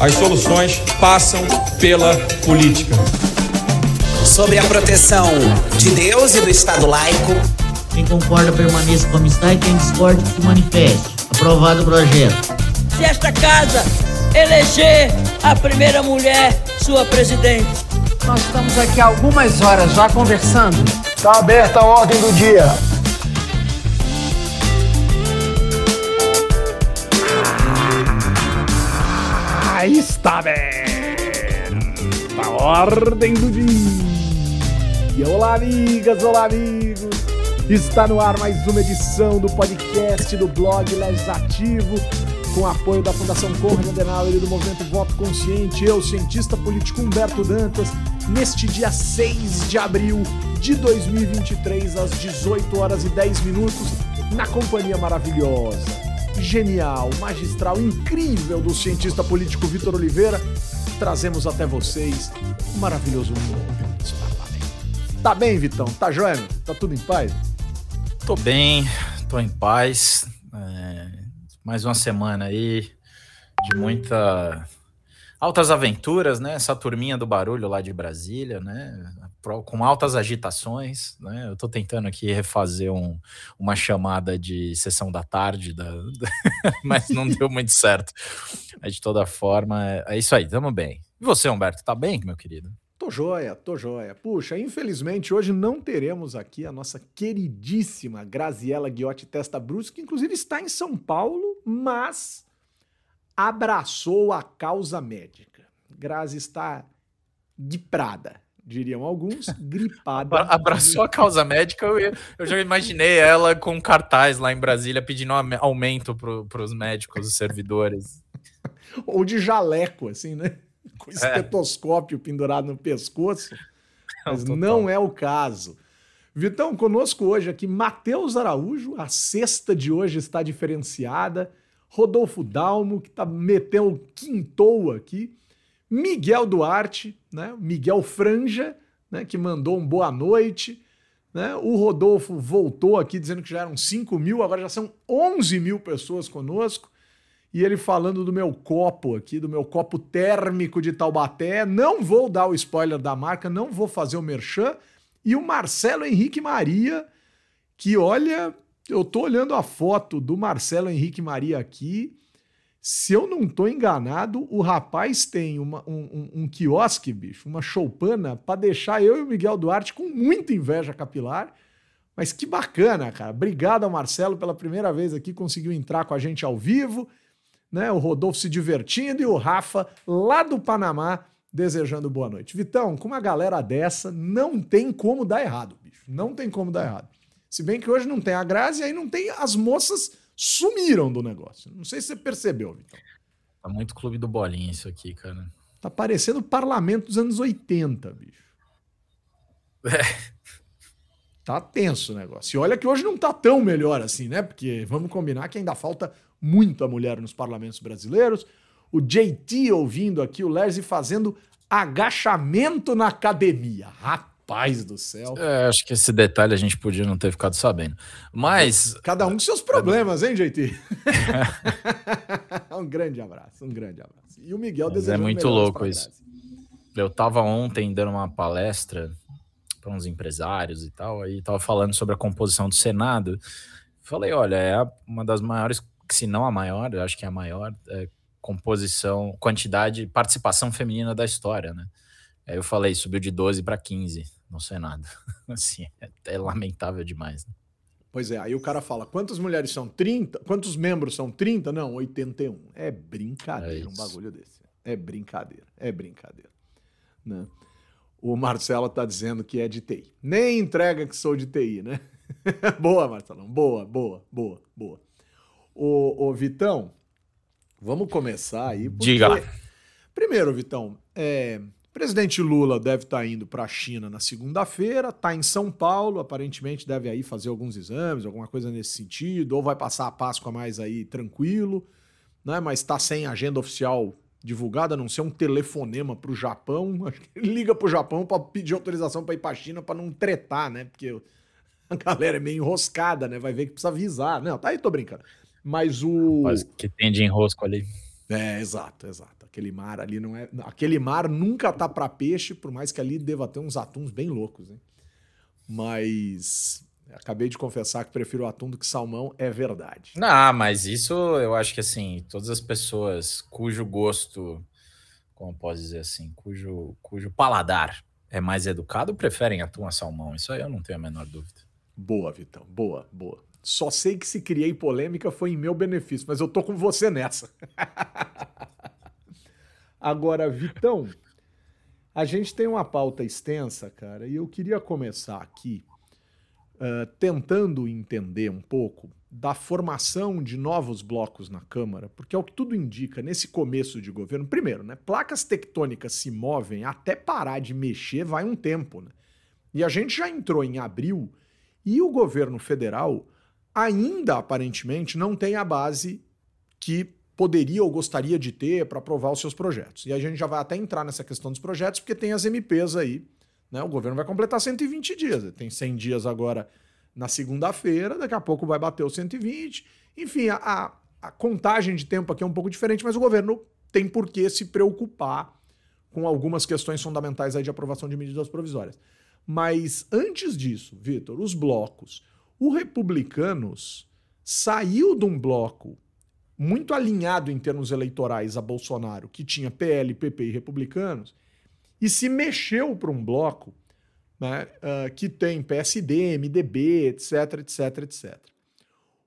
As soluções passam pela política. Sobre a proteção de Deus e do Estado laico. Quem concorda permaneça como está e quem discorda se manifeste. Aprovado o projeto. Se esta casa eleger a primeira mulher sua presidente. Nós estamos aqui há algumas horas já conversando. Está aberta a ordem do dia. Está aberta a ordem do dia. Olá, amigas, olá, amigos. Está no ar mais uma edição do podcast do blog Legislativo, com apoio da Fundação Conrad Adenauer e do Movimento Voto Consciente. Eu, cientista político Humberto Dantas, neste dia 6 de abril de 2023, às 18 horas e 10 minutos, na companhia maravilhosa genial, magistral, incrível do cientista político Vitor Oliveira, trazemos até vocês o maravilhoso mundo parlamentos. Tá bem, Vitão? Tá joia? Tá tudo em paz? Tô bem, tô em paz. É, mais uma semana aí de muita altas aventuras, né? Essa turminha do barulho lá de Brasília, né? Com altas agitações, né? Eu estou tentando aqui refazer um, uma chamada de sessão da tarde, da, mas não deu muito certo. Mas de toda forma, é, é isso aí, tamo bem. E você, Humberto, tá bem, meu querido? Tô joia, tô joia. Puxa, infelizmente hoje não teremos aqui a nossa queridíssima Graziela Guiotti Testa Bruce, que inclusive está em São Paulo, mas abraçou a causa médica. Grazi está de Prada diriam alguns, gripada. Abraçou a causa médica, eu, eu já imaginei ela com cartaz lá em Brasília pedindo aumento para os médicos, os servidores. Ou de jaleco, assim, né? Com é. estetoscópio é. pendurado no pescoço. Mas não, não é o caso. Vitão, conosco hoje aqui, Matheus Araújo, a sexta de hoje está diferenciada. Rodolfo Dalmo, que está metendo quintou aqui. Miguel Duarte, né? Miguel Franja, né? que mandou um boa noite. Né? O Rodolfo voltou aqui dizendo que já eram 5 mil, agora já são 11 mil pessoas conosco. E ele falando do meu copo aqui, do meu copo térmico de Taubaté. Não vou dar o spoiler da marca, não vou fazer o merchan. E o Marcelo Henrique Maria, que olha, eu tô olhando a foto do Marcelo Henrique Maria aqui. Se eu não tô enganado, o rapaz tem uma, um, um, um quiosque, bicho, uma choupana, para deixar eu e o Miguel Duarte com muita inveja capilar. Mas que bacana, cara. Obrigado ao Marcelo pela primeira vez aqui, conseguiu entrar com a gente ao vivo, né? O Rodolfo se divertindo e o Rafa lá do Panamá desejando boa noite. Vitão, com uma galera dessa, não tem como dar errado, bicho. Não tem como dar errado. Se bem que hoje não tem a Grazi, aí não tem as moças sumiram do negócio. Não sei se você percebeu, Vitão. Tá muito clube do bolinha isso aqui, cara. Tá parecendo o parlamento dos anos 80, bicho. É. Tá tenso o negócio. E olha que hoje não tá tão melhor assim, né? Porque vamos combinar que ainda falta muita mulher nos parlamentos brasileiros. O JT ouvindo aqui o Lerzi fazendo agachamento na academia. Rapaz Rapaz do céu. É, acho que esse detalhe a gente podia não ter ficado sabendo. Mas. Cada um com seus problemas, hein, JT? um grande abraço, um grande abraço. E o Miguel Mas É muito louco isso. Eu tava ontem dando uma palestra para uns empresários e tal, aí tava falando sobre a composição do Senado. Falei, olha, é uma das maiores, se não a maior, eu acho que é a maior é, composição, quantidade, participação feminina da história, né? Aí eu falei, subiu de 12 para 15 no Senado. Assim, é, é lamentável demais. Né? Pois é, aí o cara fala, quantas mulheres são 30? Quantos membros são 30? Não, 81. É brincadeira é um bagulho desse. É brincadeira, é brincadeira. Né? O Marcelo tá dizendo que é de TI. Nem entrega que sou de TI, né? boa, Marcelão, boa, boa, boa, boa. Ô, ô, Vitão, vamos começar aí. Porque... Diga lá. Primeiro, Vitão, é, o presidente Lula deve estar tá indo para a China na segunda-feira, está em São Paulo, aparentemente deve aí fazer alguns exames, alguma coisa nesse sentido, ou vai passar a Páscoa mais aí tranquilo, né? Mas está sem agenda oficial divulgada, a não ser um telefonema para o Japão. Acho que ele liga para o Japão para pedir autorização para ir para a China para não tretar, né? Porque a galera é meio enroscada, né? Vai ver que precisa avisar. Não, tá aí, tô brincando. Mas o. Mas que tem de enrosco ali. É, exato, exato. Aquele mar ali não é. Aquele mar nunca tá para peixe, por mais que ali deva ter uns atuns bem loucos, né? Mas acabei de confessar que prefiro atum do que salmão, é verdade. Não, mas isso eu acho que assim, todas as pessoas cujo gosto, como posso dizer assim, cujo, cujo paladar é mais educado, preferem atum a salmão. Isso aí eu não tenho a menor dúvida. Boa, Vitão. Boa, boa. Só sei que se criei polêmica foi em meu benefício, mas eu tô com você nessa. Agora, Vitão, a gente tem uma pauta extensa, cara, e eu queria começar aqui uh, tentando entender um pouco da formação de novos blocos na Câmara, porque é o que tudo indica nesse começo de governo. Primeiro, né, placas tectônicas se movem até parar de mexer vai um tempo, né? E a gente já entrou em abril e o governo federal ainda aparentemente não tem a base que poderia ou gostaria de ter para aprovar os seus projetos. E a gente já vai até entrar nessa questão dos projetos, porque tem as MPs aí. Né? O governo vai completar 120 dias. Tem 100 dias agora na segunda-feira, daqui a pouco vai bater os 120. Enfim, a, a, contagem de tempo aqui é um pouco diferente, mas o governo tem por que se preocupar com algumas questões fundamentais aí de aprovação de medidas provisórias. Mas antes disso, Vitor, os blocos. O Republicanos saiu de um bloco muito alinhado em termos eleitorais a Bolsonaro, que tinha PL, PP e Republicanos, e se mexeu para um bloco né, uh, que tem PSD, MDB, etc, etc, etc.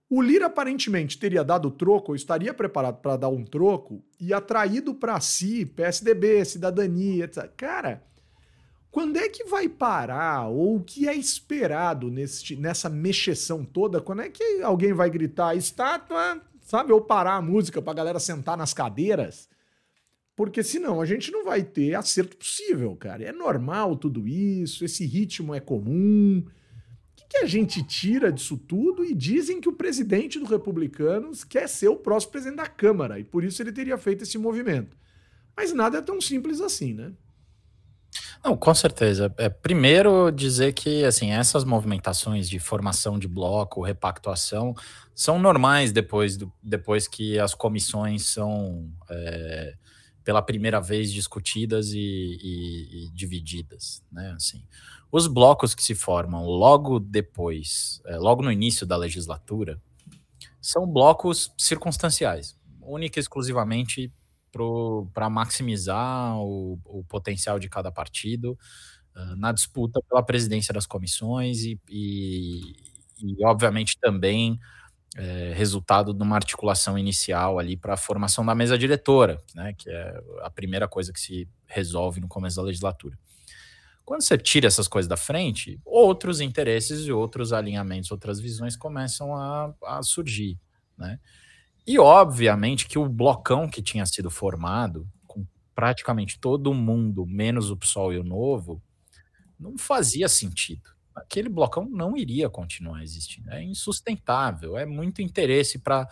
O Lira aparentemente teria dado troco, ou estaria preparado para dar um troco, e atraído para si PSDB, Cidadania, etc. Cara, quando é que vai parar? Ou o que é esperado nesse, nessa mexeção toda? Quando é que alguém vai gritar estátua, sabe? Ou parar a música para a galera sentar nas cadeiras? Porque senão a gente não vai ter acerto possível, cara. É normal tudo isso, esse ritmo é comum. O que, que a gente tira disso tudo? E dizem que o presidente do Republicanos quer ser o próximo presidente da Câmara, e por isso ele teria feito esse movimento. Mas nada é tão simples assim, né? Não, com certeza. É, primeiro dizer que assim essas movimentações de formação de bloco, repactuação, são normais depois, do, depois que as comissões são é, pela primeira vez discutidas e, e, e, divididas, né? Assim, os blocos que se formam logo depois, é, logo no início da legislatura, são blocos circunstanciais, única e exclusivamente para maximizar o, o, potencial de cada partido uh, na disputa pela presidência das comissões e, e, e obviamente, também é, resultado de uma articulação inicial ali para a formação da mesa diretora, né, que é a primeira coisa que se resolve no começo da legislatura. Quando você tira essas coisas da frente, outros interesses e outros alinhamentos, outras visões começam a, a surgir, né? E obviamente que o blocão que tinha sido formado, com praticamente todo mundo, menos o PSOL e o Novo, não fazia sentido. Aquele blocão não iria continuar existindo. É insustentável, é muito interesse para.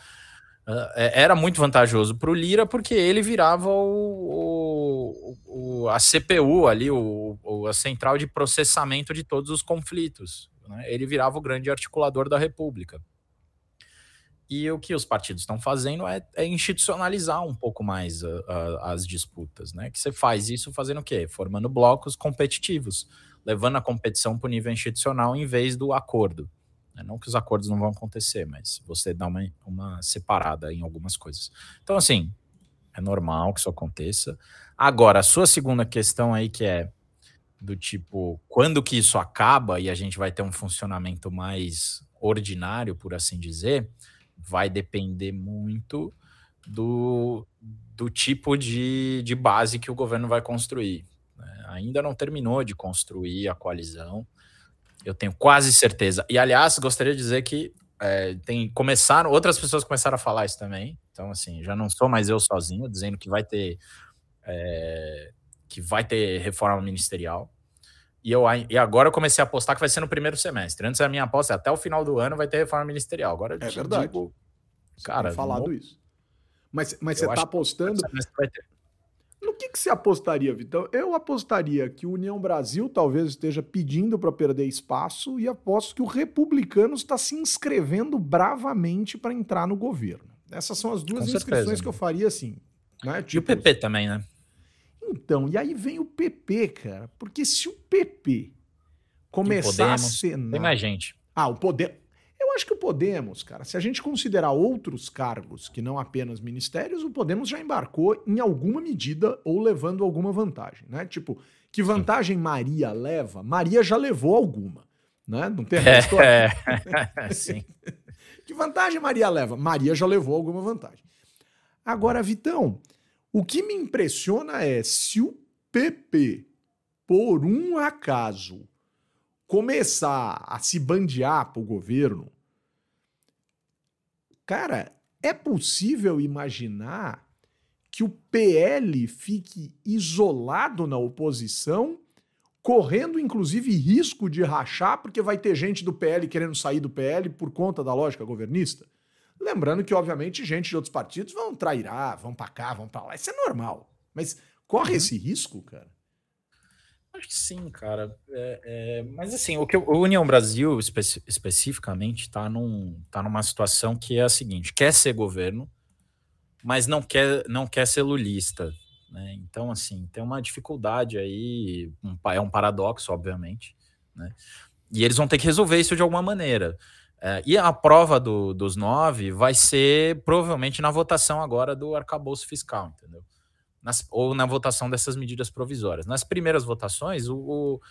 Uh, ah, é, era muito vantajoso para o Lira porque ele virava o, o, o a CPU ali, o, a central de processamento de todos os conflitos. Né? Ele virava o grande articulador da República. E o que os partidos estão fazendo é, é, institucionalizar um pouco mais a, a, as disputas, né? Que você faz isso fazendo o quê? Formando blocos competitivos, levando a competição para o nível institucional em vez do acordo. Né? Não que os acordos não vão acontecer, mas você dá uma, uma separada em algumas coisas. Então, assim, é normal que isso aconteça. Agora, a sua segunda questão aí, que é do tipo, quando que isso acaba e a gente vai ter um funcionamento mais ordinário, por assim dizer, vai depender muito do, do tipo de, de base que o governo vai construir. Né? Ainda não terminou de construir a coalizão, eu tenho quase certeza. E, aliás, gostaria de dizer que é, tem começaram outras pessoas começaram a falar isso também. Então, assim, já não sou mais eu sozinho dizendo que vai ter é, que vai ter reforma ministerial. E, eu, e agora eu comecei a apostar que vai ser no primeiro semestre. Antes a minha aposta até o final do ano vai ter reforma ministerial. Agora é verdade. digo, cara, falado no... isso. Mas, mas você está apostando. No que, que você apostaria, Vitão? Eu apostaria que o União Brasil talvez esteja pedindo para perder espaço e aposto que o republicano está se inscrevendo bravamente para entrar no governo. Essas são as duas Com inscrições certeza. que eu faria assim. Né? Tipo, e o PP tipo, também, né? Então, e aí vem o PP, cara. Porque se o PP começar a ser. Tem mais gente. Ah, o poder. Eu acho que o Podemos, cara, se a gente considerar outros cargos que não apenas ministérios, o Podemos já embarcou em alguma medida ou levando alguma vantagem, né? Tipo, que vantagem Maria leva? Maria já levou alguma, né? Não tem é, história. É, sim. que vantagem Maria leva? Maria já levou alguma vantagem. Agora, Vitão, o que me impressiona é se o PP, por um acaso, começar a se bandear para o governo, cara, é possível imaginar que o PL fique isolado na oposição, correndo inclusive risco de rachar, porque vai ter gente do PL querendo sair do PL por conta da lógica governista? Lembrando que, obviamente, gente de outros partidos vão trairar, vão para cá, vão para lá. Isso é normal. Mas corre uhum. esse risco, cara? Acho que sim, cara. É, é, mas assim, o que o União Brasil espe especificamente está num, tá numa situação que é a seguinte: quer ser governo, mas não quer, não quer ser lulista. Né? Então, assim, tem uma dificuldade aí, um, é um paradoxo, obviamente. Né? E eles vão ter que resolver isso de alguma maneira. É, e a prova do, dos nove vai ser provavelmente na votação agora do arcabouço fiscal, entendeu? nas, ou na votação dessas medidas provisórias. Nas primeiras votações, o, o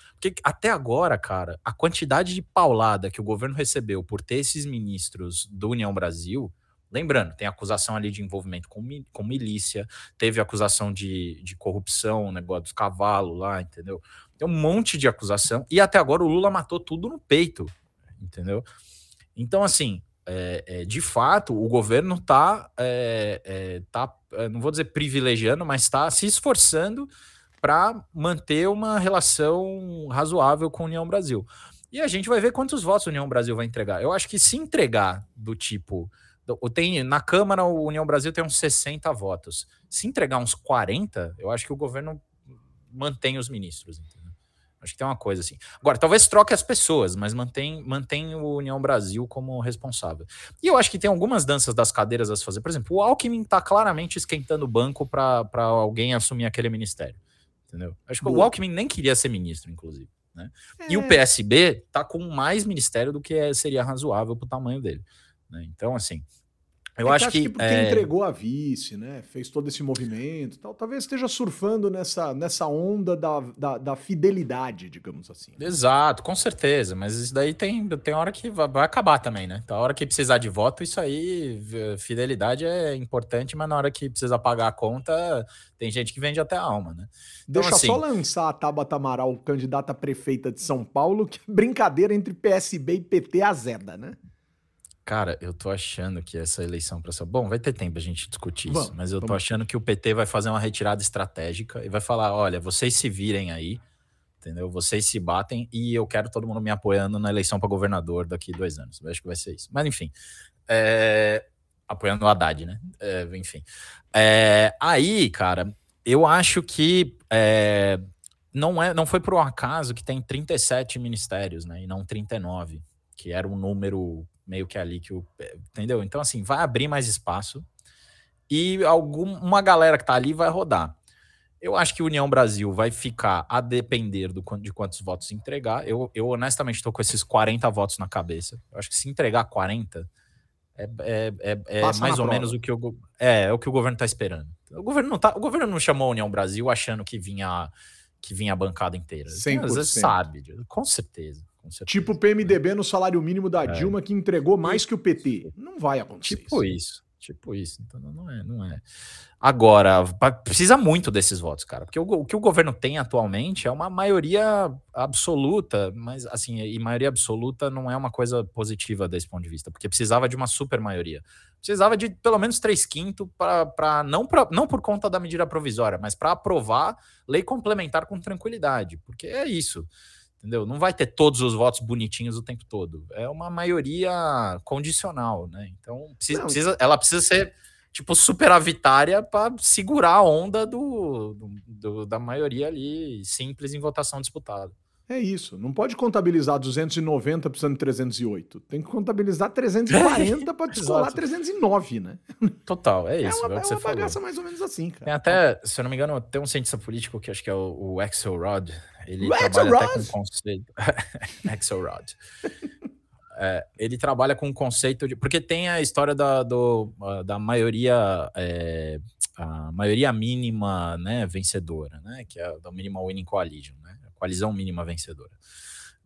até agora, cara, a quantidade de paulada que o governo recebeu por ter esses ministros do União Brasil, lembrando, tem acusação ali de envolvimento com, com milícia, teve acusação de, de corrupção, negócio dos cavalos lá, entendeu? Tem um monte de acusação, e até agora o Lula matou tudo no peito, entendeu? Então, assim, é, é, de fato, o governo está, é, é, tá, é, não vou dizer privilegiando, mas está se esforçando para manter uma relação razoável com a União Brasil. E a gente vai ver quantos votos a União Brasil vai entregar. Eu acho que se entregar do tipo. Tem, na Câmara, o União Brasil tem uns 60 votos. Se entregar uns 40, eu acho que o governo mantém os ministros. Entendeu? Acho que tem uma coisa assim. Agora, talvez troque as pessoas, mas mantém, mantém o União Brasil como responsável. E eu acho que tem algumas danças das cadeiras a se fazer. Por exemplo, o Alckmin está claramente esquentando o banco para alguém assumir aquele ministério. Entendeu? Acho que Boa. o Alckmin nem queria ser ministro, inclusive. Né? É. E o é. PSB está com mais ministério do que seria razoável para o tamanho dele. Né? Então, assim, eu é acho que, que, que porque é... entregou a vice, né? Fez todo esse movimento tal, talvez esteja surfando nessa, nessa onda da, da, da, fidelidade, digamos assim. Exato, com certeza. Mas isso daí tem, tem hora que vai, acabar também, né? Então, a hora que precisar de voto, isso aí, fidelidade é importante, mas na hora que precisa pagar a conta, tem gente que vende até a alma, né? Então, Deixa assim, só lançar a Tabata Amaral, candidata a prefeita de São Paulo, que é brincadeira entre PSB e PT azeda, né? Cara, eu tô achando que essa eleição para Bom, vai ter tempo a gente discutir isso, vamos, mas eu tô achando que o PT vai fazer uma retirada estratégica e vai falar: olha, vocês se virem aí, entendeu? Vocês se batem e eu quero todo mundo me apoiando na eleição para governador daqui dois anos. Eu acho que vai ser isso. Mas enfim, é... apoiando o Haddad, né? É, enfim. É... Aí, cara, eu acho que é... não, é, não foi por um acaso que tem 37 ministérios, né? E não 39, que era um número meio que ali que o. Entendeu? Então, assim, vai abrir mais espaço e algum, uma galera que tá ali vai rodar. Eu acho que União Brasil vai ficar a depender do, de quantos votos entregar. Eu, eu honestamente estou com esses 40 votos na cabeça. Eu acho que se entregar 40 é, é, é, é mais ou prova. menos o que o, é, é o que o governo está esperando. O governo não tá, o governo não chamou a União Brasil achando que vinha que vinha a bancada inteira. 100%. Às vezes sabe, com certeza. Tipo o PMDB no salário mínimo da é. Dilma que entregou mais que o PT. Não vai acontecer. Tipo isso. Tipo isso. Então não é, não é. Agora, precisa muito desses votos, cara. Porque o, o, que o governo tem atualmente é uma maioria absoluta, mas assim, e maioria absoluta não é uma coisa positiva desse ponto de vista, porque precisava de uma super maioria. Precisava de pelo menos três quintos para não, pra, não por conta da medida provisória, mas para aprovar lei complementar com tranquilidade. Porque é isso entendeu? Não vai ter todos os votos bonitinhos o tempo todo. É uma maioria condicional, né? Então, precisa, precisa ela precisa ser tipo superavitária para segurar a onda do, do, do, da maioria ali simples em votação disputada. É isso. Não pode contabilizar 290 precisando de 308. Tem que contabilizar 340 para descolar 309, né? Total, é isso. É uma, é, é uma bagaça mais ou menos assim, cara. Tem até, se eu não me engano, tem um cientista político que acho que é o, o Axelrod. Ele O trabalha até com conceito. Axelrod. É, ele trabalha com o conceito de. Porque tem a história da, do, da maioria. é, a maioria mínima né, vencedora, né? Que é a da Minimal Winning Coalition, né? A coalizão mínima vencedora.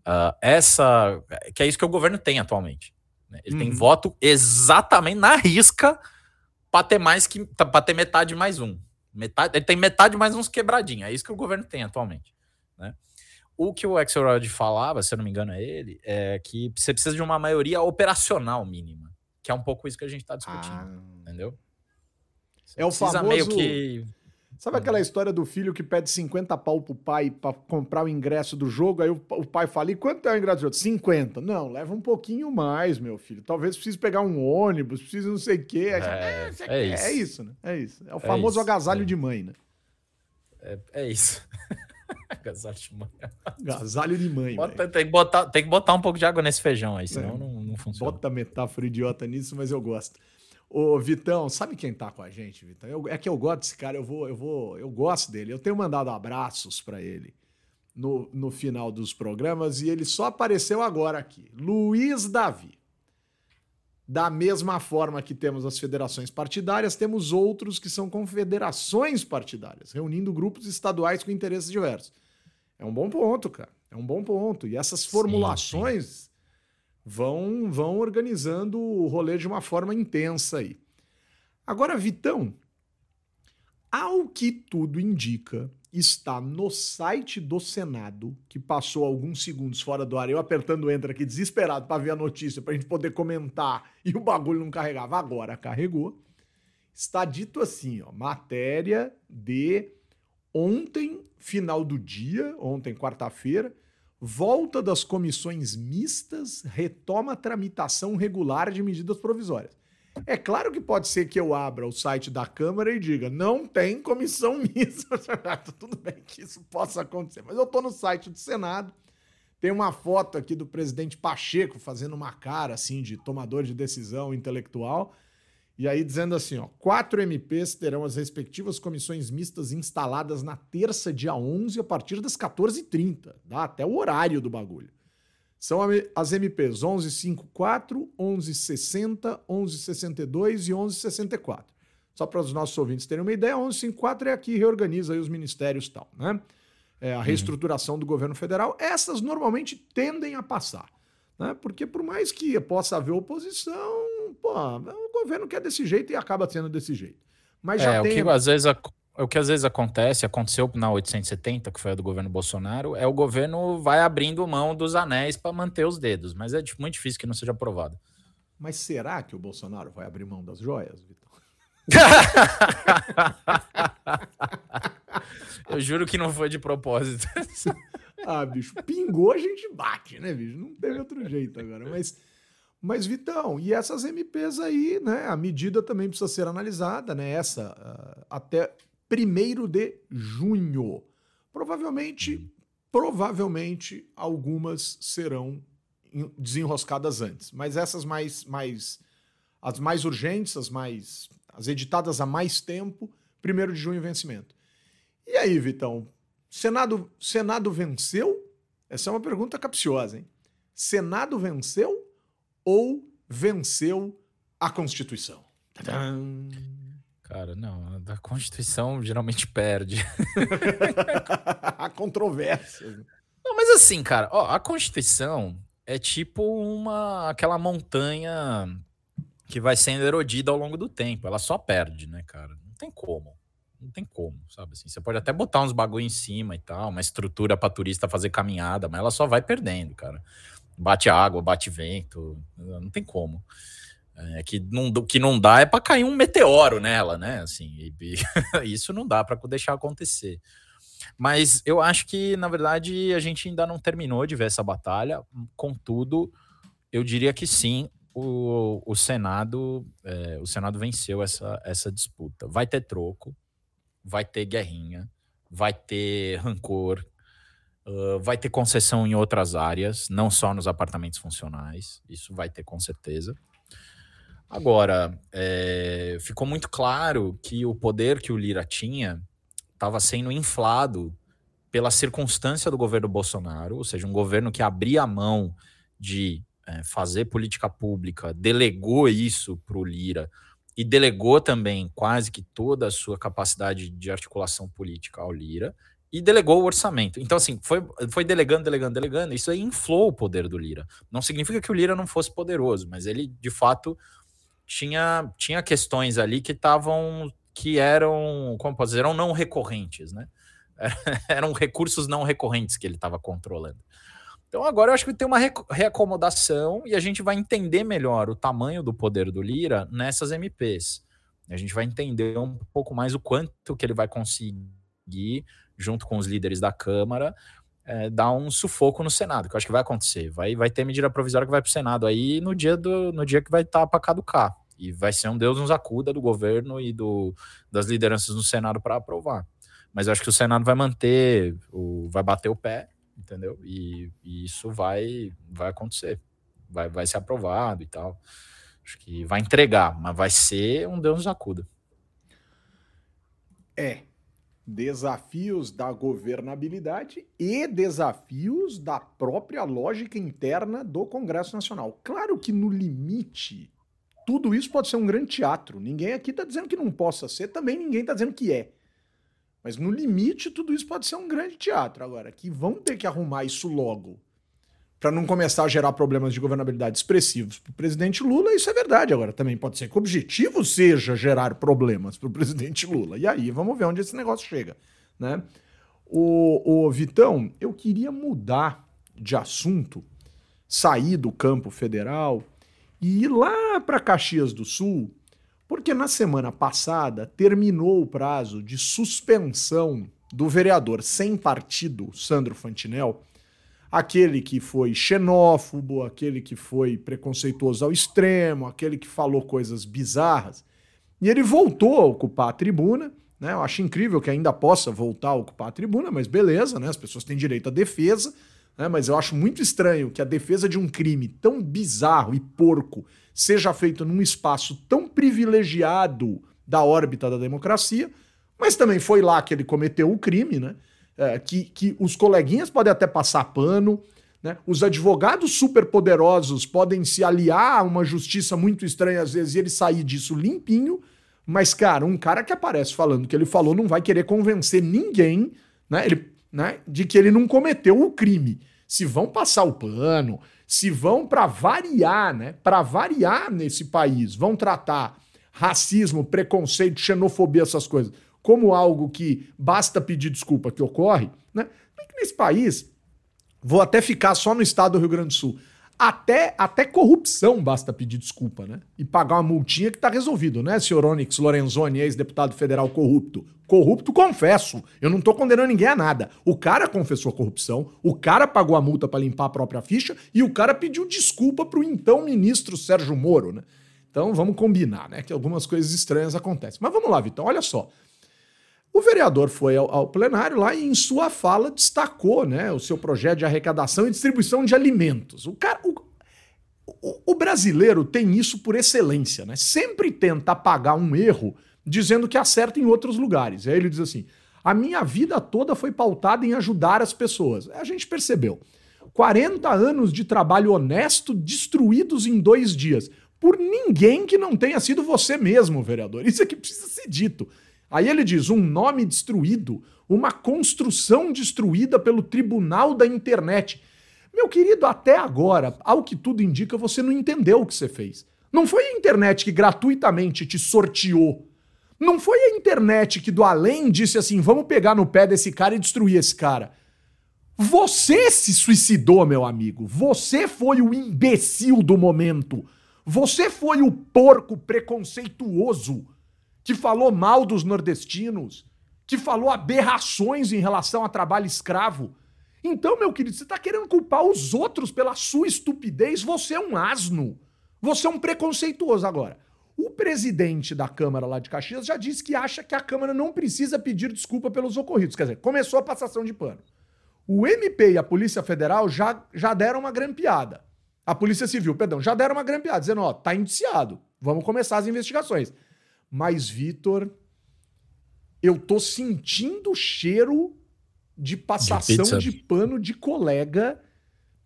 Ah, essa. Que é isso que o governo tem atualmente. né? Ele tem Uhum. voto exatamente na risca para ter mais que. para ter metade mais um. Metade, ele tem metade mais uns quebradinhos. É isso que o governo tem atualmente. Né? O que o Axelrod falava, se eu não me engano, é ele, é que você precisa de uma maioria operacional mínima. Que é um pouco isso que a gente está discutindo. Ah. Entendeu? Você É o famoso- meio que. Sabe aquela história do filho que pede 50 pau pro pai pra comprar o ingresso do jogo? Aí o, pa- o pai fala: e quanto é o ingresso do jogo? 50. Não, leva um pouquinho mais, meu filho. Talvez precise pegar um ônibus, precise não sei o quê. É, é quer?" isso. É isso, né? É isso. É o famoso isso, agasalho é. de mãe, né? É, é isso. Agasalho de. Agasalho de mãe, Bota- tem, que botar, tem que botar um pouco de água nesse feijão aí, senão não, não funciona. Bota metáfora idiota nisso, mas eu gosto. Ô, Vitão, sabe quem tá com a gente, Vitão? Eu- é que eu gosto desse cara, eu vou, eu vou, eu gosto dele. Eu tenho mandado abraços pra ele no, no final dos programas e ele só apareceu agora aqui. Luiz Davi. Da mesma forma que temos as federações partidárias, temos outros que são confederações partidárias, reunindo grupos estaduais com interesses diversos. É um bom ponto, cara. É um bom ponto. E essas formulações vão vão organizando o rolê de uma forma intensa aí. Agora, Vitão, ao que tudo indica, está no site do Senado, que passou alguns segundos fora do ar, eu apertando enter aqui desesperado para ver a notícia, para a gente poder comentar, e o bagulho não carregava. Agora carregou. Está dito assim, ó, matéria de ontem, final do dia, ontem, quarta-feira, volta das comissões mistas, retoma a tramitação regular de medidas provisórias. É claro que pode ser que eu abra o site da Câmara e diga, não tem comissão mista. Tudo bem que isso possa acontecer, mas eu tô no site do Senado, tem uma foto aqui do presidente Pacheco fazendo uma cara assim de tomador de decisão intelectual, e aí dizendo assim, ó, quatro MPs terão as respectivas comissões mistas instaladas na terça, dia 11, a partir das 14h30. Dá até o horário do bagulho. São as MPs 1154, 1160, 1162 e 1164. Só para os nossos ouvintes terem uma ideia, 1154 é aqui reorganiza aí os ministérios e tal, né? É a reestruturação do governo federal. Essas normalmente tendem a passar, né? Porque por mais que possa haver oposição, pô, o governo quer desse jeito e acaba sendo desse jeito. Mas já É, o tem que às vezes o que às vezes acontece, aconteceu na 870, que foi a do governo Bolsonaro, é o governo vai abrindo mão dos anéis para manter os dedos, mas é muito difícil que não seja aprovado. Mas será que o Bolsonaro vai abrir mão das joias, Vitor? Eu juro que não foi de propósito. Ah, bicho, pingou, a gente bate, né, bicho? Não teve outro jeito agora. Mas, mas Vitão, e essas MPs aí, né? A medida também precisa ser analisada, né? Essa ah, até 1 de junho. Provavelmente, provavelmente algumas serão desenroscadas antes. Mas essas mais, mais as mais urgentes, as mais as editadas há mais tempo, 1 de junho vencimento. E aí, Vitão? Senado, Senado venceu? Essa é uma pergunta capciosa, hein? Senado venceu ou venceu a Constituição? Tadam! Cara, não, a Constituição geralmente perde. Há controvérsias. Não, mas assim, cara, ó, a Constituição é tipo uma aquela montanha que vai sendo erodida ao longo do tempo. Ela só perde, né, cara? Não tem como. Não tem como, sabe assim? Você pode até botar uns bagulho em cima e tal, uma estrutura para turista fazer caminhada, mas ela só vai perdendo, cara. Bate água, bate vento, não tem como. É que não, que não dá é para cair um meteoro nela, né? Assim, e- e isso não dá para deixar acontecer. Mas eu acho que, na verdade, a gente ainda não terminou de ver essa batalha. Contudo, eu diria que sim, o, o Senado é, o Senado venceu essa, essa disputa. Vai ter troco, vai ter guerrinha, vai ter rancor, Uh, vai ter concessão em outras áreas, não só nos apartamentos funcionais, isso vai ter com certeza. Agora, é, ficou muito claro que o poder que o Lira tinha estava sendo inflado pela circunstância do governo Bolsonaro, ou seja, um governo que abria a mão de é, fazer política pública, delegou isso para o Lira e delegou também quase que toda a sua capacidade de articulação política ao Lira e delegou o orçamento. Então, assim, foi, foi delegando, delegando, delegando. Isso aí inflou o poder do Lira. Não significa que o Lira não fosse poderoso, mas ele, de fato, tinha, tinha questões ali que estavam, que eram, como posso dizer, eram não recorrentes, né? eram recursos não recorrentes que ele estava controlando. Então agora eu acho que tem uma reacomodação e a gente vai entender melhor o tamanho do poder do Lira nessas MPs. A gente vai entender um pouco mais o quanto que ele vai conseguir, junto com os líderes da Câmara, é, dar um sufoco no Senado, que eu acho que vai acontecer. Vai, vai ter medida provisória que vai para o Senado aí no dia, do, no dia que vai estar tá para caducar. E vai ser um Deus nos acuda do governo e do, das lideranças no Senado para aprovar. Mas eu acho que o Senado vai manter, o, vai bater o pé entendeu? E, e, isso vai, vai acontecer, vai, vai ser aprovado e tal. Acho que vai entregar, mas vai ser um Deus nos acuda. É. Desafios da governabilidade e desafios da própria lógica interna do Congresso Nacional. Claro que no limite, tudo isso pode ser um grande teatro. Ninguém aqui está dizendo que não possa ser, também ninguém está dizendo que é. Mas no limite, tudo isso pode ser um grande teatro. Agora, que vão ter que arrumar isso logo para não começar a gerar problemas de governabilidade expressivos para o presidente Lula, isso é verdade. Agora, também pode ser que o objetivo seja gerar problemas para o presidente Lula. E aí, vamos ver onde esse negócio chega. Né? O, o Vitão, eu queria mudar de assunto, sair do campo federal e ir lá para Caxias do Sul porque na semana passada terminou o prazo de suspensão do vereador sem partido, Sandro Fantinel, aquele que foi xenófobo, aquele que foi preconceituoso ao extremo, aquele que falou coisas bizarras. E ele voltou a ocupar a tribuna. Né? Eu acho incrível que ainda possa voltar a ocupar a tribuna, mas beleza, né? as pessoas têm direito à defesa. Né? Mas eu acho muito estranho que a defesa de um crime tão bizarro e porco seja feito num espaço tão privilegiado da órbita da democracia, mas também foi lá que ele cometeu o crime, né? É, que, que os coleguinhas podem até passar pano, né? Os advogados superpoderosos podem se aliar a uma justiça muito estranha às vezes e ele sair disso limpinho, mas, cara, um cara que aparece falando que ele falou não vai querer convencer ninguém, né? Ele, né? De que ele não cometeu o crime. Se vão passar o pano, se vão para variar, né? Para variar nesse país, vão tratar racismo, preconceito, xenofobia, essas coisas, como algo que basta pedir desculpa que ocorre, né? Nesse país, vou até ficar só no estado do Rio Grande do Sul. Até, até corrupção basta pedir desculpa, né? E pagar uma multinha que tá resolvido, né, senhor Onyx Lorenzoni, ex-deputado federal corrupto? Corrupto, confesso. Eu não tô condenando ninguém a nada. O cara confessou a corrupção, o cara pagou a multa para limpar a própria ficha e o cara pediu desculpa pro então ministro Sérgio Moro, né? Então vamos combinar, né? Que algumas coisas estranhas acontecem. Mas vamos lá, Vitão, olha só. O vereador foi ao, ao, plenário lá e, em sua fala, destacou né, o seu projeto de arrecadação e distribuição de alimentos. O, cara, o, o, o brasileiro tem isso por excelência, né? Sempre tenta apagar um erro dizendo que acerta em outros lugares. Aí ele diz assim: a minha vida toda foi pautada em ajudar as pessoas. A gente percebeu. 40 anos de trabalho honesto destruídos em dois dias. Por ninguém que não tenha sido você mesmo, vereador. Isso aqui precisa ser dito. Aí ele diz: um nome destruído, uma construção destruída pelo tribunal da internet. Meu querido, até agora, ao que tudo indica, você não entendeu o que você fez. Não foi a internet que gratuitamente te sorteou. Não foi a internet que do além disse assim: vamos pegar no pé desse cara e destruir esse cara. Você se suicidou, meu amigo. Você foi o imbecil do momento. Você foi o porco preconceituoso que falou mal dos nordestinos, que falou aberrações em relação a trabalho escravo. Então, meu querido, você está querendo culpar os outros pela sua estupidez? Você é um asno. Você é um preconceituoso agora. O presidente da Câmara lá de Caxias já disse que acha que a Câmara não precisa pedir desculpa pelos ocorridos. Quer dizer, começou a passação de pano. O MP e a Polícia Federal já, já deram uma grampeada. A Polícia Civil, perdão, já deram uma grampeada, dizendo, ó, tá indiciado. Vamos começar as investigações. Mas, Vitor, eu tô sentindo o cheiro de passação de, de, pano de colega.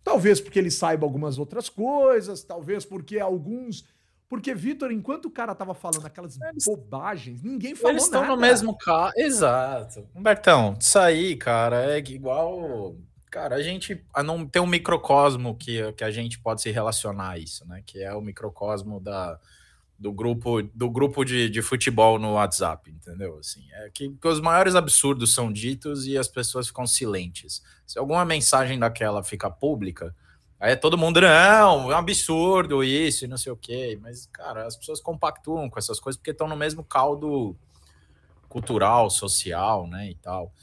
Talvez porque ele saiba algumas outras coisas, talvez porque alguns. Porque, Vitor, enquanto o cara tava falando aquelas eles, bobagens, ninguém falou eles nada. Eles estão no mesmo carro. Exato. Humbertão, isso aí, cara, é igual. Cara, a gente não tem um microcosmo que, que a gente pode se relacionar a isso, né? Que é o microcosmo da, do grupo do grupo de, de futebol no WhatsApp, entendeu? Assim, é que, que, os maiores absurdos são ditos e as pessoas ficam silentes. Se alguma mensagem daquela fica pública, aí é todo mundo, não, é um absurdo isso e não sei o quê. Mas, cara, as pessoas compactuam com essas coisas porque estão no mesmo caldo cultural, social, né, e tal.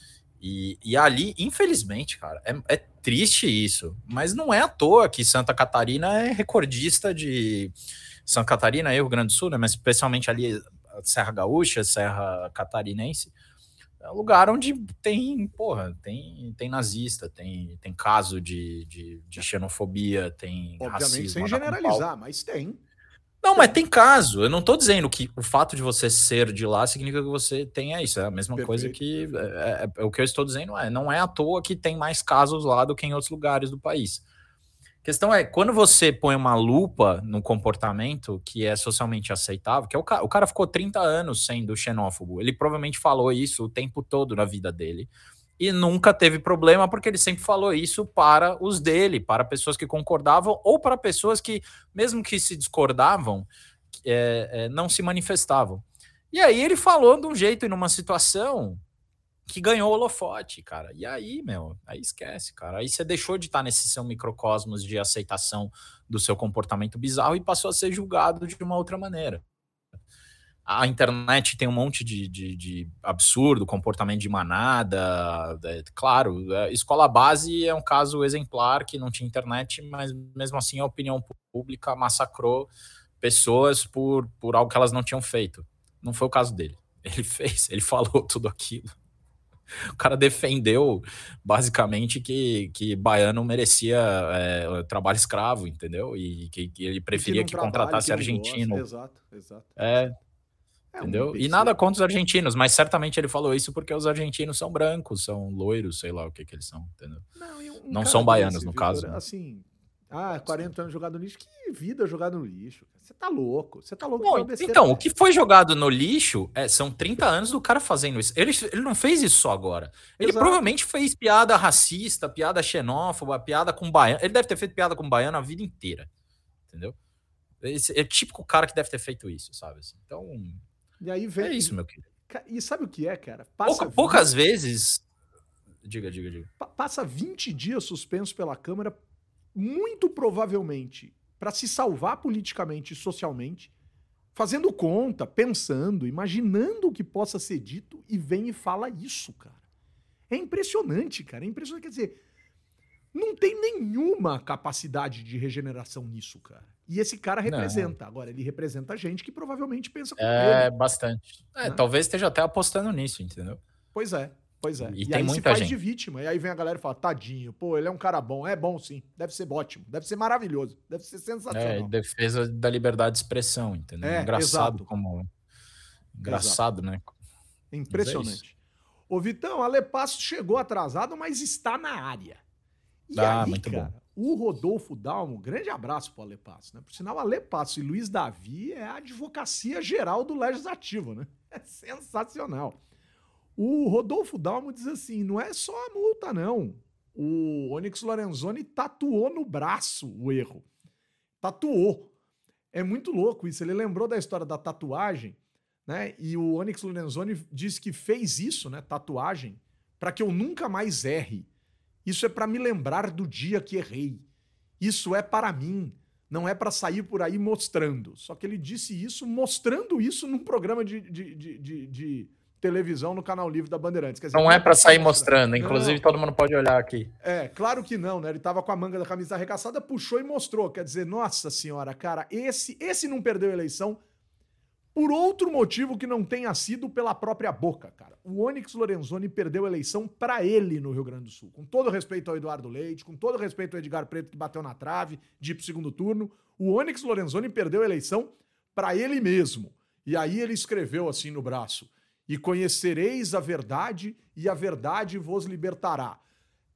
E, e ali, infelizmente, cara, é, é triste isso, mas não é à toa que Santa Catarina é recordista de Santa Catarina e Rio Grande do Sul, né, mas especialmente ali Serra Gaúcha, Serra Catarinense, é um lugar onde tem, porra, tem, tem nazista, tem, tem caso de, de, de xenofobia, tem Obviamente, racismo. sem generalizar, mas tem. Não, mas tem caso. Eu não estou dizendo que o fato de você ser de lá significa que você tenha isso. É a mesma Perfeito. coisa que. É, é, é, o que eu estou dizendo é: não é à toa que tem mais casos lá do que em outros lugares do país questão é, quando você põe uma lupa no comportamento que é socialmente aceitável, que é o cara, o cara ficou 30 anos sendo xenófobo, ele provavelmente falou isso o tempo todo na vida dele, e nunca teve problema porque ele sempre falou isso para os dele, para pessoas que concordavam ou para pessoas que, mesmo que se discordavam, é, é, não se manifestavam. E aí ele falou de um jeito e numa situação que ganhou o holofote, cara. E aí, meu, aí esquece, cara. Aí você deixou de estar nesse seu microcosmos de aceitação do seu comportamento bizarro e passou a ser julgado de uma outra maneira. A internet tem um monte de, de, de absurdo, comportamento de manada. É, claro, é, escola base é um caso exemplar que não tinha internet, mas mesmo assim a opinião pública massacrou pessoas por, por algo que elas não tinham feito. Não foi o caso dele. Ele fez, ele falou tudo aquilo o cara defendeu basicamente que, que baiano merecia é, trabalho escravo, entendeu? E que, que ele preferia que, que contratasse argentino. Exato, exato. É. é entendeu? Um e nada contra os argentinos, mas certamente ele falou isso porque os argentinos são brancos, são loiros, sei lá o que, que eles são, entendeu? Não, um Não são baianos, desse, no Victor, caso. Né? Assim, ah, 40 anos jogado no lixo. Que vida jogado no lixo. Você tá louco. Você tá louco. Bom, então, o que foi jogado no lixo é, são 30 anos do cara fazendo isso. Ele, ele não fez isso só agora. Ele Exato. provavelmente fez piada racista, piada xenófoba, piada com baiano. Ele deve ter feito piada com baiano a vida inteira. Entendeu? Esse é o típico cara que deve ter feito isso, sabe? Assim, então. E aí vem. É isso, meu querido. E sabe o que é, cara? Pouca, poucas vezes. Diga, diga, diga. Passa 20 dias suspenso pela Câmara muito provavelmente para se salvar politicamente e socialmente, fazendo conta, pensando, imaginando o que possa ser dito e vem e fala isso, cara. É impressionante, cara. É impressionante. Quer dizer, não tem nenhuma capacidade de regeneração nisso, cara. E esse cara representa. Não. Agora, ele representa gente que provavelmente pensa como é, ele. É, bastante. É, né? Talvez esteja até apostando nisso, entendeu? Pois é. Pois é. E, e tem aí muita se faz gente. de vítima. E aí vem a galera e fala, tadinho, pô, ele é um cara bom. É bom sim. Deve ser ótimo. Deve ser maravilhoso. Deve ser sensacional. É, defesa da liberdade de expressão, entendeu? É, Engraçado exato. como... Engraçado, exato. né? Impressionante. É Ô, Vitão, Ale Passo chegou atrasado, mas está na área. E ah, aí, muito cara, bom. o Rodolfo Dalmo, grande abraço pro Ale Passo, né? Por sinal, Ale Passo e Luiz Davi é a advocacia geral do Legislativo, né? É sensacional. O Rodolfo Dalmo diz assim: não é só a multa, não. O Onyx Lorenzoni tatuou no braço o erro. Tatuou. É muito louco isso. Ele lembrou da história da tatuagem, né? E o Onyx Lorenzoni disse que fez isso, né? Tatuagem, para que eu nunca mais erre. Isso é para me lembrar do dia que errei. Isso é para mim. Não é para sair por aí mostrando. Só que ele disse isso mostrando isso num programa de, de, de, de televisão no canal livre da Bandeirantes. Dizer, não é para sair mostrando, inclusive não. todo mundo pode olhar aqui. É, claro que não, né? Ele tava com a manga da camisa arregaçada, puxou e mostrou. Quer dizer, nossa senhora, cara, esse, esse não perdeu a eleição por outro motivo que não tenha sido pela própria boca, cara. O Onyx Lorenzoni perdeu a eleição para ele no Rio Grande do Sul. Com todo respeito ao Eduardo Leite, com todo respeito ao Edgar Preto que bateu na trave de ir pro segundo turno, o Onyx Lorenzoni perdeu a eleição para ele mesmo. E aí ele escreveu assim no braço: "E conhecereis a verdade, e a verdade vos libertará".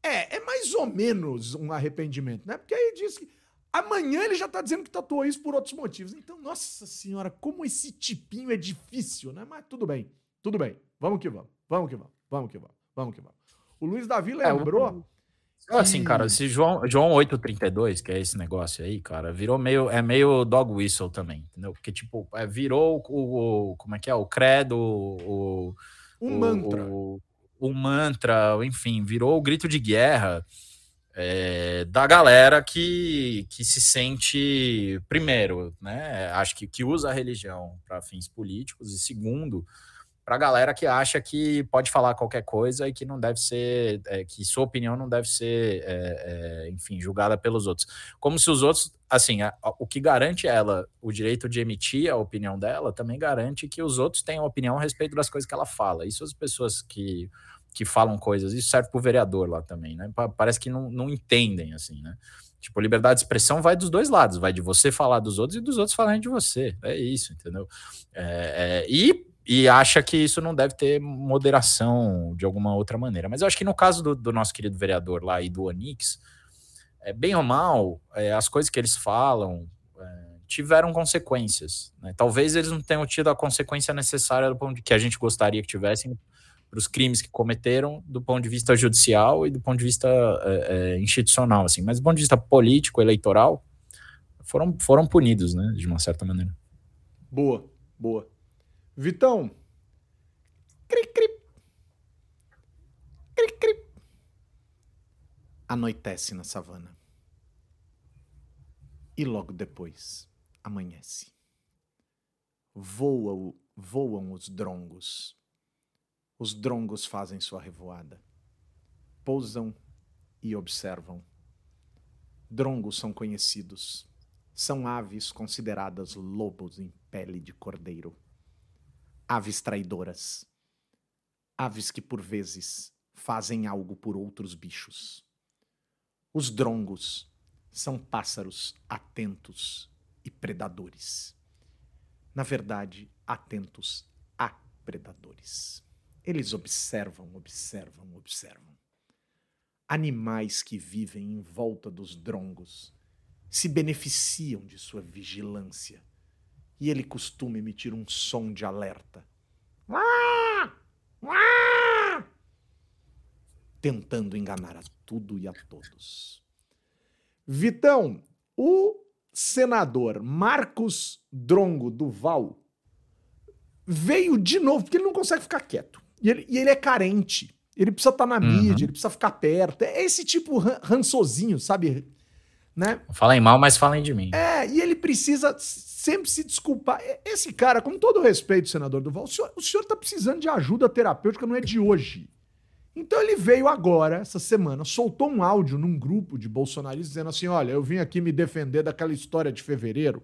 É, é mais ou menos um arrependimento, né? Porque aí diz que Amanhã ele já tá dizendo que tatuou isso por outros motivos. Então, nossa senhora, como esse tipinho é difícil, né? Mas tudo bem, tudo bem. Vamos que vamos, vamos que vamos, vamos que vamos, vamos que vamos. O Luiz Davi lembrou. É, Assim, cara, esse João, João 832, que é esse negócio aí, cara, virou meio, é meio dog whistle também, entendeu? Porque, tipo, é, virou o, o, como é que é, o credo, o... Um o, mantra. O, o mantra, enfim, virou o grito de guerra é, da galera que, que se sente, primeiro, né, acho que, que usa a religião para fins políticos, e segundo, para a galera que acha que pode falar qualquer coisa e que não deve ser, é, que sua opinião não deve ser, é, é enfim, julgada pelos outros. Como se os outros, assim, a, a, o que garante ela o direito de emitir a opinião dela, também garante que os outros tenham opinião a respeito das coisas que ela fala. Isso as pessoas que que falam coisas. Isso serve para o vereador lá também, né? Parece que não, não entendem, assim, né? Tipo, liberdade de expressão vai dos dois lados, vai de você falar dos outros e dos outros falarem de você. É isso, entendeu? É, é, e, e acha que isso não deve ter moderação de alguma outra maneira. Mas eu acho que no caso do, do nosso querido vereador lá e do Onix, é, bem ou mal, é, as coisas que eles falam é, tiveram consequências. Né? Talvez eles não tenham tido a consequência necessária do ponto de que a gente gostaria que tivessem para os crimes que cometeram do ponto de vista judicial e do ponto de vista é, é, institucional, assim. Mas do ponto de vista político, eleitoral, foram, foram punidos, né, de uma certa maneira. Boa, boa. Vitão. Cri, cri. Cri, cri. Anoitece na savana. E logo depois amanhece. Voa, voam os drongos os drongos fazem sua revoada. Pousam e observam. Drongos são conhecidos. São aves consideradas lobos em pele de cordeiro. Aves traidoras. Aves que por vezes fazem algo por outros bichos. Os drongos são pássaros atentos e predadores. Na verdade, atentos a predadores. Eles observam, observam, observam. Animais que vivem em volta dos drongos se beneficiam de sua vigilância e ele costuma emitir um som de alerta. Tentando enganar a tudo e a todos. Vitão, o senador Marcos Drongo Duval veio de novo, porque ele não consegue ficar quieto. E ele, e ele é carente. Ele precisa estar tá na uhum. mídia, ele precisa ficar perto. É esse tipo rançozinho, sabe? Né? Falem mal, mas falem de mim. É, e ele precisa sempre se desculpar. Esse cara, com todo respeito, senador Duval, o senhor, o senhor tá precisando de ajuda terapêutica, não é de hoje. Então ele veio agora, essa semana, soltou um áudio num grupo de bolsonaristas dizendo assim: olha, eu vim aqui me defender daquela história de fevereiro,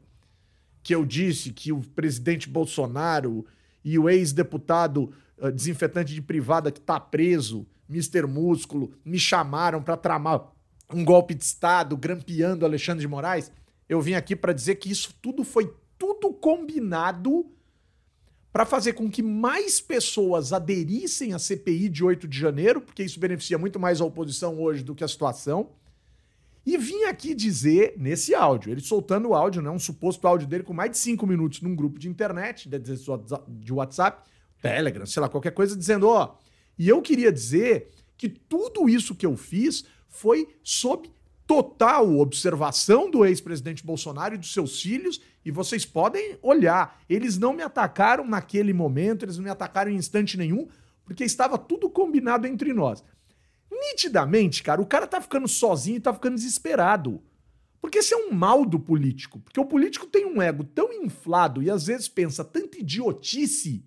que eu disse que o presidente Bolsonaro e o ex-deputado uh, desinfetante de privada que tá preso, Mr. Músculo, me chamaram para tramar um golpe de Estado, grampeando Alexandre de Moraes. Eu vim aqui para dizer que isso tudo foi tudo combinado para fazer com que mais pessoas aderissem à CPI de 8 de janeiro, porque isso beneficia muito mais a oposição hoje do que a situação. E vim aqui dizer, nesse áudio, ele soltando o áudio, né, um suposto áudio dele com mais de cinco minutos num grupo de internet, de WhatsApp, Telegram, sei lá, qualquer coisa, dizendo, ó, e eu queria dizer que tudo isso que eu fiz foi sob total observação do ex-presidente Bolsonaro e dos seus filhos, e vocês podem olhar, eles não me atacaram naquele momento, eles não me atacaram em instante nenhum, porque estava tudo combinado entre nós. Nitidamente, cara, o cara tá ficando sozinho e tá ficando desesperado. Porque esse é um mal do político. Porque o político tem um ego tão inflado e às vezes pensa tanta idiotice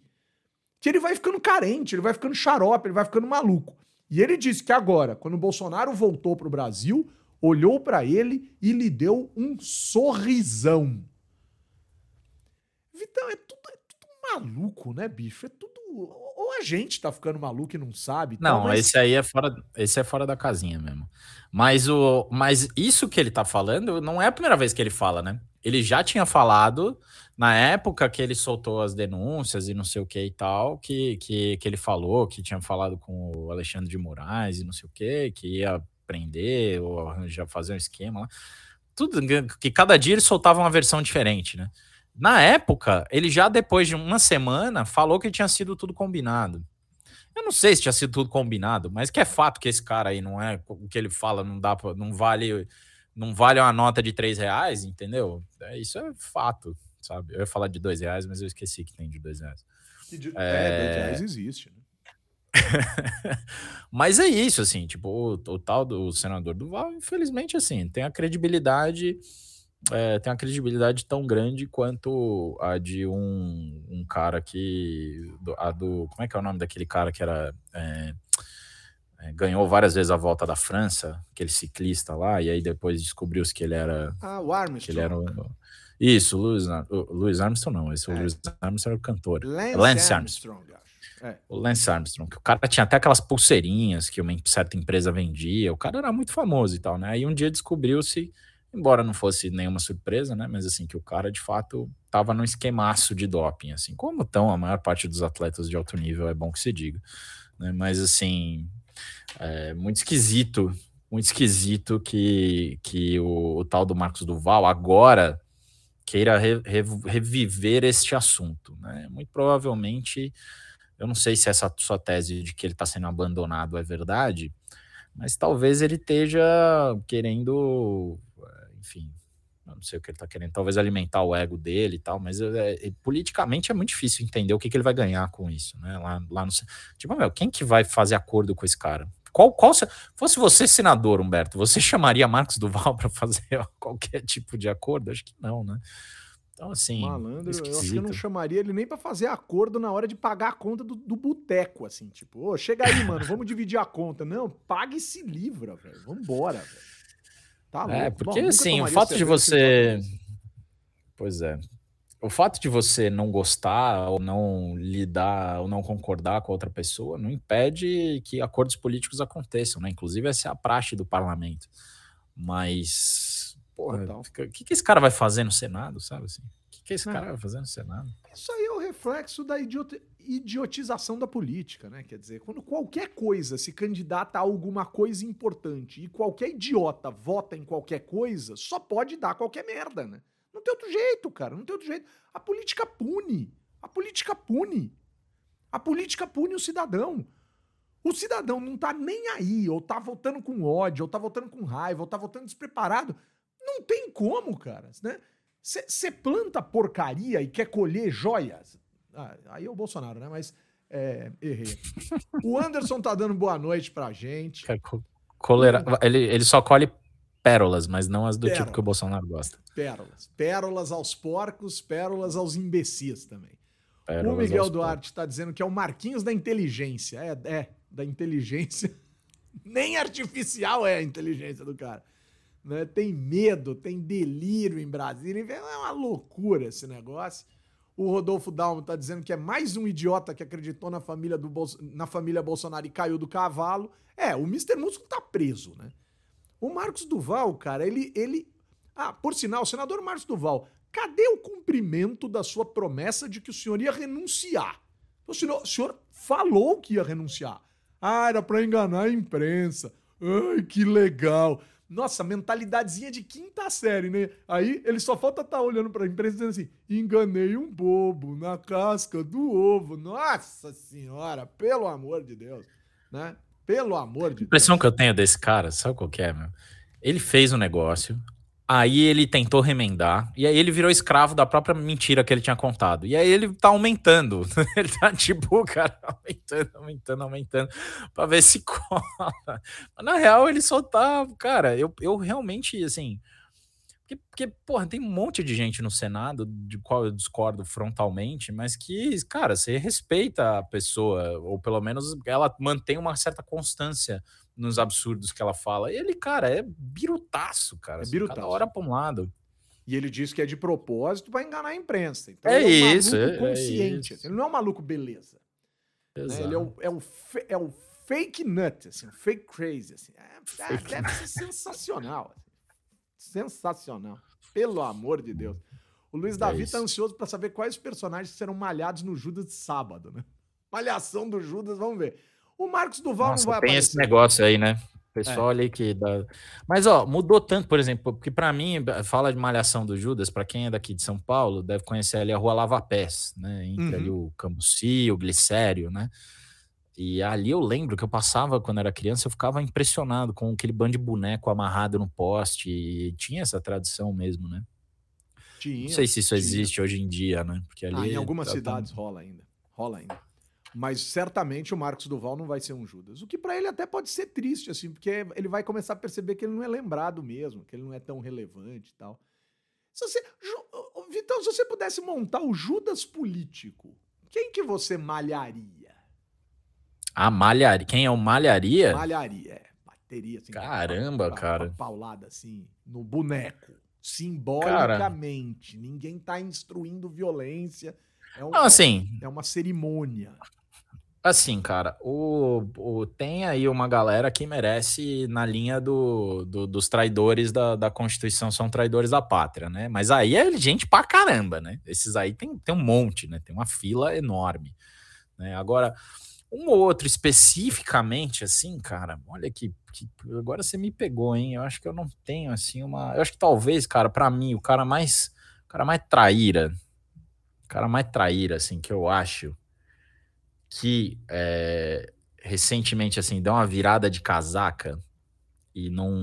que ele vai ficando carente, ele vai ficando xarope, ele vai ficando maluco. E ele disse que agora, quando o Bolsonaro voltou pro Brasil, olhou para ele e lhe deu um sorrisão. Vitão, é tudo, é tudo maluco, né, bicho? É tudo. Ou a gente tá ficando maluco e não sabe. Não, mas... esse aí é fora, esse é fora da casinha mesmo. Mas o, mas isso que ele tá falando não é a primeira vez que ele fala, né? Ele já tinha falado na época que ele soltou as denúncias e não sei o que e tal, que, que, que ele falou que tinha falado com o Alexandre de Moraes e não sei o que, que ia prender ou já fazer um esquema lá. Tudo que cada dia ele soltava uma versão diferente, né? Na época, ele já depois de uma semana falou que tinha sido tudo combinado. Eu não sei se tinha sido tudo combinado, mas que é fato que esse cara aí não é o que ele fala, não dá pra, não vale não vale uma nota de três reais, entendeu? É, isso é fato, sabe? Eu ia falar de dois reais, mas eu esqueci que tem de dois reais. De, é, é, dois reais existe, né? mas é isso, assim, tipo, o, o, tal do senador Duval, infelizmente, assim, tem a credibilidade é, tem uma credibilidade tão grande quanto a de um, um cara que. A do. Como é que é o nome daquele cara que era. É, é, ganhou várias vezes a volta da França, aquele ciclista lá, e aí depois descobriu-se que ele era. Ah, o Armstrong. Que ele era um, isso, o Louis, Louis Armstrong não, esse é. o Louis Armstrong era o cantor. Lance, Lance Armstrong. Armstrong. É. O Lance Armstrong, que o cara tinha até aquelas pulseirinhas que uma certa empresa vendia, o cara era muito famoso e tal, né? Aí um dia descobriu-se embora não fosse nenhuma surpresa, né? Mas assim, que o cara de fato estava num esquemaço de doping, assim, como estão a maior parte dos atletas de alto nível, é bom que se diga, né? Mas assim, é muito esquisito, muito esquisito que, que o, o tal do Marcos Duval agora queira re, re, reviver este assunto, né? Muito provavelmente, eu não sei se essa sua tese de que ele está sendo abandonado é verdade, mas talvez ele esteja querendo enfim, não sei o que ele tá querendo, talvez alimentar o ego dele e tal, mas é, é, politicamente é muito difícil entender o que, que ele vai ganhar com isso, né? Lá, lá no. Tipo, meu, quem que vai fazer acordo com esse cara? Qual, qual se fosse você senador, Humberto, você chamaria Marcos Duval para fazer qualquer tipo de acordo? Acho que não, né? Então, assim. Malandro, esquisito. eu acho que eu não chamaria ele nem para fazer acordo na hora de pagar a conta do, do boteco, assim, tipo, ô, chega aí, mano, vamos dividir a conta. Não, pague e se livra, velho. Vambora, velho. Tá é, porque Bom, assim, o fato de você. Pois é. O fato de você não gostar ou não lidar ou não concordar com outra pessoa não impede que acordos políticos aconteçam, né? Inclusive, essa é a praxe do parlamento. Mas, porra, o que, que esse cara vai fazer no Senado, sabe assim? O que, que esse é. cara vai fazer no Senado? Isso aí é o reflexo da idiota idiotização da política, né? Quer dizer, quando qualquer coisa se candidata a alguma coisa importante e qualquer idiota vota em qualquer coisa, só pode dar qualquer merda, né? Não tem outro jeito, cara, não tem outro jeito. A política pune. A política pune. A política pune o cidadão. O cidadão não tá nem aí, ou tá votando com ódio, ou tá votando com raiva, ou tá votando despreparado. Não tem como, cara, né? Você planta porcaria e quer colher joias. Ah, aí é o Bolsonaro, né? Mas é, errei. o Anderson tá dando boa noite pra gente. É, colera... ele, ele só colhe pérolas, mas não as do pérolas. tipo que o Bolsonaro gosta. Pérolas. Pérolas aos porcos, pérolas aos imbecis também. Pérolas o Miguel Duarte está dizendo que é o Marquinhos da inteligência. É, é, da inteligência. Nem artificial é a inteligência do cara. Né? Tem medo, tem delírio em Brasília. É uma loucura esse negócio. O Rodolfo Dalmo tá dizendo que é mais um idiota que acreditou na família, do Bolso... na família Bolsonaro e caiu do cavalo. É, o Mr. Músculo tá preso, né? O Marcos Duval, cara, ele, ele. Ah, por sinal, senador Marcos Duval, cadê o cumprimento da sua promessa de que o senhor ia renunciar? O senhor, o senhor falou que ia renunciar. Ah, era para enganar a imprensa. Ai, que legal. Nossa, mentalidadezinha de quinta série, né? Aí ele só falta estar tá olhando para a empresa dizendo assim: enganei um bobo na casca do ovo. Nossa senhora, pelo amor de Deus, né? Pelo amor de Deus. A impressão que eu tenho desse cara, sabe qual que é, meu? Ele fez um negócio, Aí ele tentou remendar, e aí ele virou escravo da própria mentira que ele tinha contado. E aí ele tá aumentando. ele tá tipo, cara, aumentando, aumentando, aumentando, pra ver se cola. Mas na real ele só tá. Cara, eu, eu realmente, assim. Porque, porque, porra, tem um monte de gente no Senado, de qual eu discordo frontalmente, mas que, cara, você respeita a pessoa, ou pelo menos ela mantém uma certa constância nos absurdos que ela fala. Ele, cara, é birutaço, cara. É birutaço. Cada hora pra um lado. E ele diz que é de propósito para enganar a imprensa. Então, É ele um isso, maluco é- é consciente. isso. assim, Ele não é um maluco beleza. né? Ele é o, é, o é o fake nut, assim, o fake crazy. Assim. É, é, deve ser sensacional. assim. Sensacional. Pelo amor de Deus. O Luiz Davi tá isso. ansioso para saber quais personagens serão malhados no Judas de sábado, né? Malhação do Judas, vamos ver. O Marcos Duval Nossa, não vai tem aparecer. esse negócio aí, né? O pessoal ali que dá. Mas, ó, mudou tanto, por exemplo, porque pra mim, fala de Malhação do Judas, pra quem é daqui de São Paulo, deve conhecer ali a Rua Lava Pés, né? Entre Uhum. ali o Cambuci, o Glicério, né? E ali eu lembro que eu passava quando era criança, eu ficava impressionado com aquele bando de boneco amarrado no poste. E tinha essa tradição mesmo, né? Tinha, Não sei se isso tinha. existe hoje em dia, né? Porque ali. Ah, em algumas tá- cidades rola ainda. Rola ainda. Mas certamente o Marcos Duval não vai ser um Judas. O que pra ele até pode ser triste, assim, porque ele vai começar a perceber que ele não é lembrado mesmo, que ele não é tão relevante e tal. Se você, Ju- Vitão, se você pudesse montar o Judas político, quem que você malharia? A malharia. Quem é o malharia? Malharia, é. Bateria, assim. Caramba, pa- pa- cara. pa- Paulada, assim, no boneco. Simbolicamente. Ninguém tá instruindo violência. É, um- Não, assim, é uma cerimônia. Assim, cara, o, o- tem aí uma galera que merece na linha do, do- dos traidores da, da Constituição, são traidores da pátria, né? Mas aí é gente pra caramba, né? Esses aí tem, tem um monte, né? Tem uma fila enorme. Né? Agora, um ou outro especificamente, assim, cara, olha que, que- Agora você me pegou, hein? Eu acho que eu não tenho, assim, uma. Eu acho que talvez, cara, pra mim, o cara mais. O cara mais traíra. O cara mais traíra, assim, que eu acho que é, recentemente assim deu uma virada de casaca e não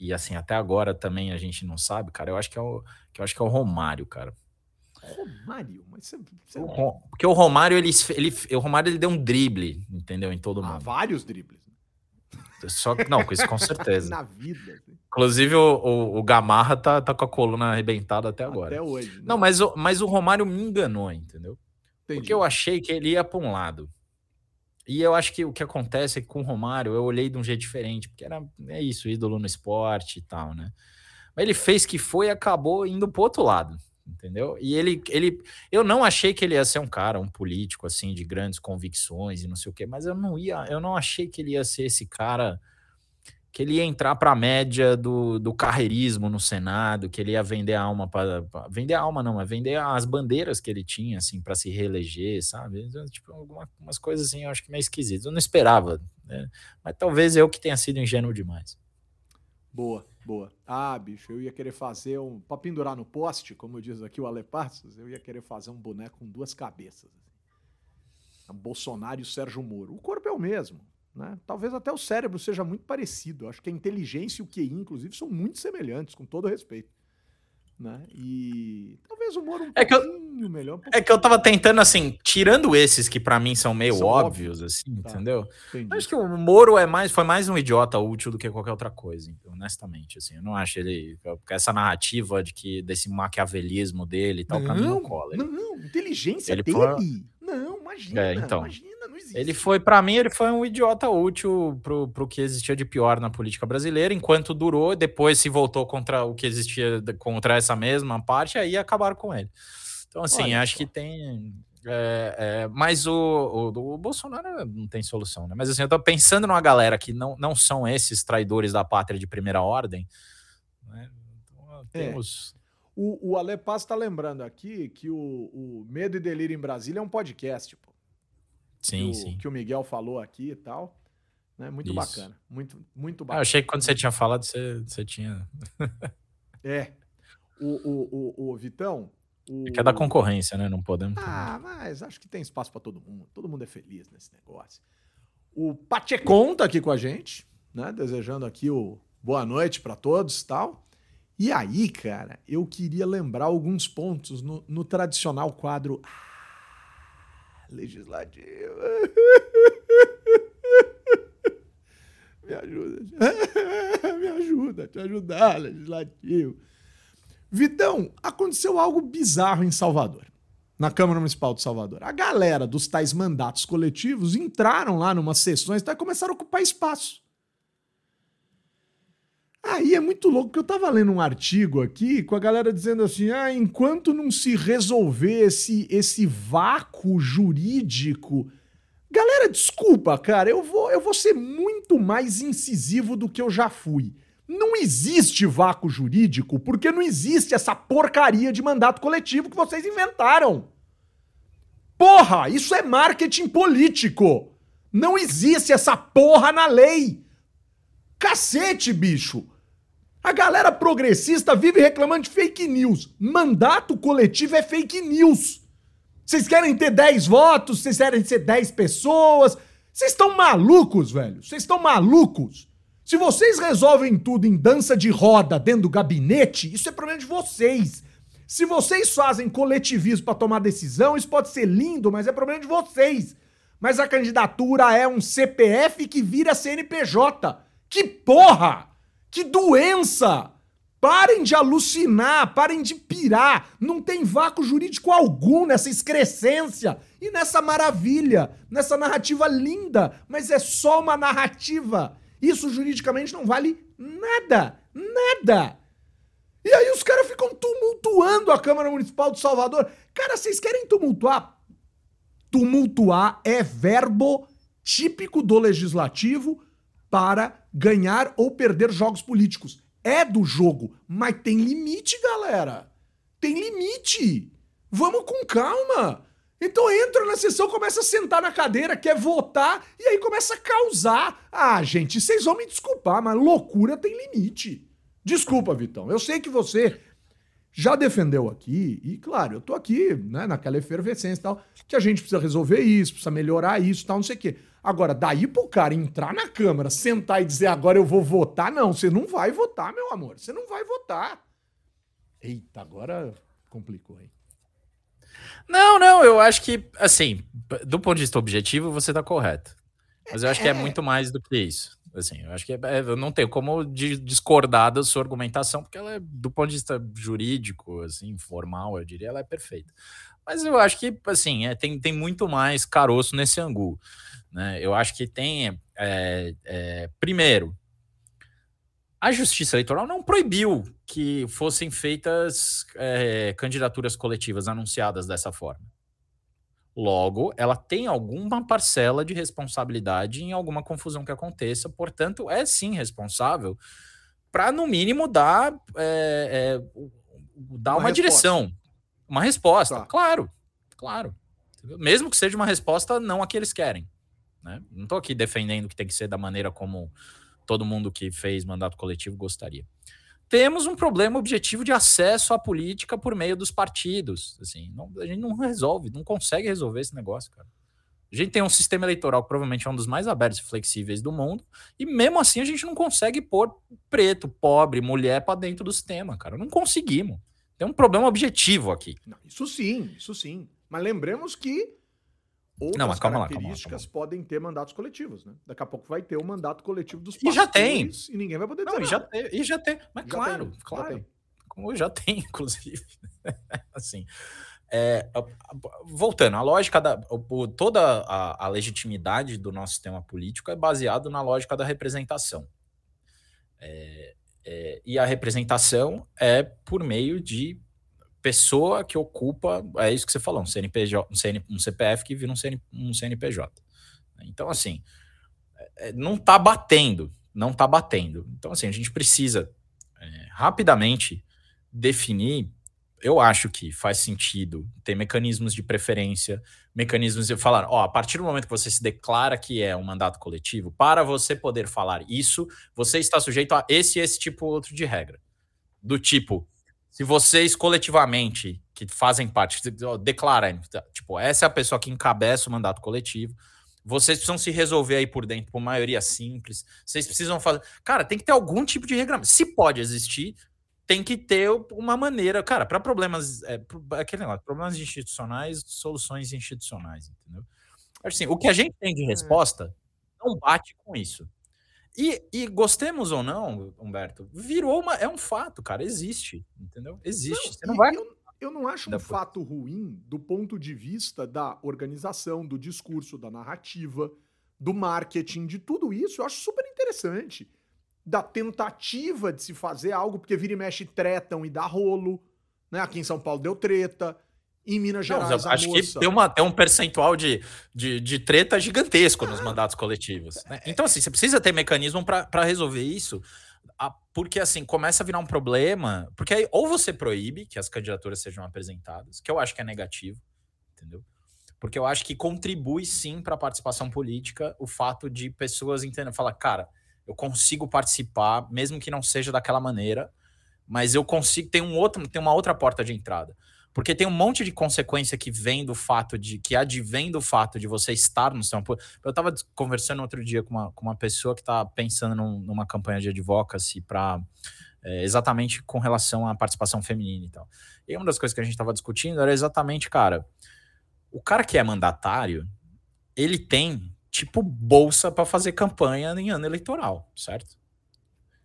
e assim até agora também a gente não sabe, cara. Eu acho que é o que eu acho que é o Romário, cara. Romário, mas você. você O porque o Romário ele, ele o Romário ele deu um drible, entendeu, em todo ah, mundo. vários dribles. Só que não, com isso com certeza. Na vida. assim, Inclusive o, o, o Gamarra tá, tá com a coluna arrebentada até agora. Até hoje. né? Não, mas o, mas o Romário me enganou, entendeu? Entendi. Porque eu achei que ele ia para um lado. E eu acho que o que acontece é que com o Romário eu olhei de um jeito diferente, porque era é isso, ídolo no esporte e tal, né? Mas ele fez que foi e acabou indo pro outro lado, entendeu? E ele, ele, eu não achei que ele ia ser um cara, um político assim de grandes convicções e não sei o quê, mas eu não ia, eu não achei que ele ia ser esse cara que ele ia entrar para a média do, do carreirismo no Senado, que ele ia vender a alma para vender a alma não, mas vender as bandeiras que ele tinha assim para se reeleger, sabe? Tipo alguma, umas coisas assim, eu acho que meio esquisitas. Eu não esperava, né? Mas talvez eu que tenha sido ingênuo demais. Boa, boa. Ah, bicho, eu ia querer fazer um. Pra pendurar no poste, como diz aqui o Ale Passos, eu ia querer fazer um boneco com duas cabeças. A Bolsonaro e Sérgio Moro. O corpo é o mesmo. Né? Talvez até o cérebro seja muito parecido. Acho que a inteligência e o QI, inclusive, são muito semelhantes, com todo respeito. Né? E talvez o Moro um É que eu- pouquinho melhor. um É que eu tava tentando assim, tirando esses que para mim são meio São óbvios, óbvios. assim, Tá. entendeu? pouquinho, Eu acho que o Moro é mais, foi mais um idiota útil do que qualquer outra coisa, honestamente. Assim, eu não acho ele. Essa narrativa de que desse maquiavelismo dele e tal, pra mim não cola. Ele, Não, inteligência Ele dele. foi- Não, imagina. É, então. Imagina, não existe. ele foi, para mim, ele foi um idiota útil pro, pro que existia de pior na política brasileira, enquanto durou, depois se voltou contra o que existia contra essa mesma parte, aí acabaram com ele. Então, assim, Olha acho só. que tem. é, é, mas o, o, o Bolsonaro não tem solução, né? Mas assim, eu tô pensando numa galera que não, não são esses traidores da pátria de primeira ordem. Né? Então, É. temos. O, o Ale Paz tá lembrando aqui que o, o Medo e Delírio em Brasília é um podcast, pô. Sim, que o, sim. Que o Miguel falou aqui e tal. Né? Muito Isso. bacana. Muito, muito Ah, eu bacana. achei que quando você tinha falado, você, você tinha. É. O, o, o, o Vitão. O... É que é da concorrência, né? Não podemos. Ah, mas acho que tem espaço pra todo mundo. Todo mundo é feliz nesse negócio. O Pachecon tá aqui com a gente, né? Desejando aqui o boa noite pra todos e tal. E aí, cara, eu queria lembrar alguns pontos no, no tradicional quadro legislativo. Me ajuda. Me ajuda, te ajudar, legislativo. Vitão, aconteceu algo bizarro em Salvador, na Câmara Municipal de Salvador. A galera dos tais mandatos coletivos entraram lá numas sessões e começaram a ocupar espaço. Aí é muito louco, porque eu tava lendo um artigo aqui com a galera dizendo assim: ah, enquanto não se resolver esse, esse vácuo jurídico. Galera, desculpa, cara, eu vou, eu vou ser muito mais incisivo do que eu já fui. Não existe vácuo jurídico porque não existe essa porcaria de mandato coletivo que vocês inventaram. Porra, isso é marketing político. Não existe essa porra na lei. Cacete, bicho! A galera progressista vive reclamando de fake news. Mandato coletivo é fake news. Vocês querem ter 10 votos, vocês querem ser 10 pessoas. Vocês estão malucos, velho. Vocês estão malucos. Se vocês resolvem tudo em dança de roda dentro do gabinete, isso é problema de vocês. Se vocês fazem coletivismo para tomar decisão, isso pode ser lindo, mas é problema de vocês. Mas a candidatura é um CPF que vira CNPJ. Que porra! Que doença! Parem de alucinar, parem de pirar. Não tem vácuo jurídico algum nessa excrescência e nessa maravilha, nessa narrativa linda, mas é só uma narrativa. Isso juridicamente não vale nada, nada. E aí os caras ficam tumultuando a Câmara Municipal de Salvador. Cara, vocês querem tumultuar? Tumultuar é verbo típico do legislativo para ganhar ou perder jogos políticos. É do jogo, mas tem limite, galera. Tem limite. Vamos com calma. Então entra na sessão, começa a sentar na cadeira, quer votar e aí começa a causar. Ah, gente, vocês vão me desculpar, mas loucura tem limite. Desculpa, Vitão. Eu sei que você já defendeu aqui, e claro, eu tô aqui, né, naquela efervescência e tal, que a gente precisa resolver isso, precisa melhorar isso tal, não sei o quê. Agora, daí pro cara entrar na Câmara, sentar e dizer agora eu vou votar, não, você não vai votar, meu amor. Você não vai votar. Eita, agora complicou, hein? Não, não, eu acho que, assim, do ponto de vista objetivo, você tá correto. Mas eu acho que é, é muito mais do que isso. Assim, eu acho que é, é, eu não tenho como discordar da sua argumentação, porque ela é, do ponto de vista jurídico, assim, formal, eu diria, ela é perfeita. Mas eu acho que, assim, é, tem, tem muito mais caroço nesse angu. Né? Eu acho que tem. É, é, primeiro, a Justiça Eleitoral não proibiu que fossem feitas é, candidaturas coletivas anunciadas dessa forma. Logo, ela tem alguma parcela de responsabilidade em alguma confusão que aconteça, portanto, é sim responsável para, no mínimo, dar, é, é, dar uma, uma direção, uma resposta. Tá. Claro, claro. Mesmo que seja uma resposta não a que eles querem. Né? Não estou aqui defendendo que tem que ser da maneira como todo mundo que fez mandato coletivo gostaria. Temos um problema objetivo de acesso à política por meio dos partidos. Assim, não, a gente não resolve, não consegue resolver esse negócio, cara. A gente tem um sistema eleitoral que provavelmente é um dos mais abertos e flexíveis do mundo, e mesmo assim a gente não consegue pôr preto, pobre, mulher para dentro do sistema, cara. Não conseguimos. Tem um problema objetivo aqui. Não, isso sim, isso sim. Mas lembremos que outras não, calma características lá, calma calma podem ter mandatos coletivos, né? Daqui a pouco vai ter o mandato coletivo dos pastores e já tem. e ninguém vai poder dizer não, e já, tem, e já tem. Mas já claro, tem, claro. Já tem. Como já tem, inclusive. assim. É, voltando, a lógica da. Toda a, a, legitimidade do nosso sistema político é baseado na lógica da representação. É, é, e a representação é por meio de pessoa que ocupa, é isso que você falou, um CNPJ, um, CN, um CPF que vira um, CN, um CNPJ. Então, assim, é, é, não está batendo, não está batendo. Então, assim, a gente precisa é, rapidamente definir. Eu acho que faz sentido ter mecanismos de preferência, mecanismos de falar, ó, a partir do momento que você se declara que é um mandato coletivo, para você poder falar isso, você está sujeito a esse esse tipo outro de regra. Do tipo, se vocês coletivamente, que fazem parte, declarem, tipo, essa é a pessoa que encabeça o mandato coletivo, vocês precisam se resolver aí por dentro por maioria simples. Vocês precisam fazer. Cara, tem que ter algum tipo de regra. Se pode existir, tem que ter uma maneira. Cara, para problemas. É, aquele negócio, problemas institucionais, soluções institucionais, entendeu? Assim, o que a gente tem de hum. resposta não bate com isso. E, e, gostemos ou não, Humberto, virou uma. É um fato, cara. Existe. Entendeu? Existe. Não, Você não vai. Eu, eu não acho um fato ruim do ponto de vista da organização, do discurso, da narrativa, do marketing, de tudo isso. Eu acho super interessante. Da tentativa de se fazer algo, porque vira e mexe tretam e dá rolo. Né? Aqui em São Paulo deu treta. Em Minas Gerais, Não, acho moça... que tem, uma, tem um percentual de, de, de treta gigantesco nos mandatos coletivos. Né? Então, assim, você precisa ter mecanismo para resolver isso, porque, assim, começa a virar um problema. Porque aí, ou você proíbe que as candidaturas sejam apresentadas, que eu acho que é negativo, entendeu? Porque eu acho que contribui sim para a participação política o fato de pessoas entendendo, falar, cara, eu consigo participar, mesmo que não seja daquela maneira, mas eu consigo, tem um outro, tem uma outra porta de entrada. Porque tem um monte de consequência que vem do fato de, que advém do fato de você estar no sistema Eu estava conversando outro dia com uma, com uma pessoa que está pensando num, numa campanha de advocacy para é, exatamente com relação à participação feminina e tal. E uma das coisas que a gente estava discutindo era exatamente, cara, o cara que é mandatário, ele tem tipo bolsa para fazer campanha em ano eleitoral, certo?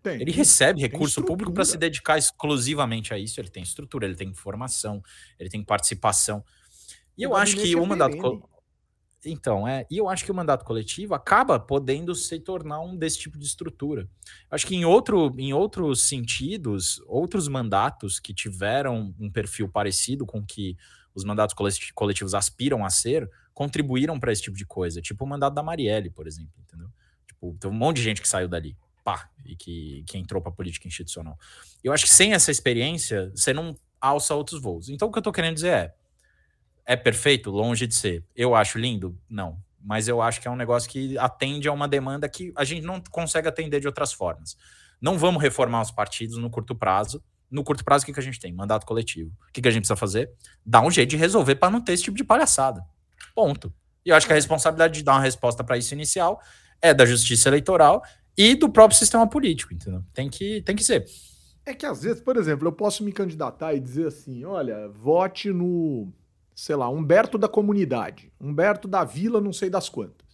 Tem, ele recebe recurso público para se dedicar exclusivamente a isso. Ele tem estrutura, ele tem informação, ele tem participação. E eu acho que o mandato. Co... Então, é. E eu acho que o mandato coletivo acaba podendo se tornar um desse tipo de estrutura. Acho que em, outro, em outros sentidos, outros mandatos que tiveram um perfil parecido com que os mandatos coletivos aspiram a ser, contribuíram para esse tipo de coisa. Tipo o mandato da Marielle, por exemplo, entendeu? Tipo, tem um monte de gente que saiu dali pá, e que, que entrou para a política institucional. Eu acho que sem essa experiência, você não alça outros voos. Então, o que eu estou querendo dizer é: é perfeito? Longe de ser. Eu acho lindo? Não. Mas eu acho que é um negócio que atende a uma demanda que a gente não consegue atender de outras formas. Não vamos reformar os partidos no curto prazo. No curto prazo, o que, que a gente tem? Mandato coletivo. O que, que a gente precisa fazer? Dar um jeito de resolver para não ter esse tipo de palhaçada. Ponto. E eu acho que a responsabilidade de dar uma resposta para isso inicial é da justiça eleitoral e do próprio sistema político, entendeu? Tem que, tem que ser. É que às vezes, por exemplo, eu posso me candidatar e dizer assim: olha, vote no, sei lá, Humberto da comunidade, Humberto da vila, não sei das quantas.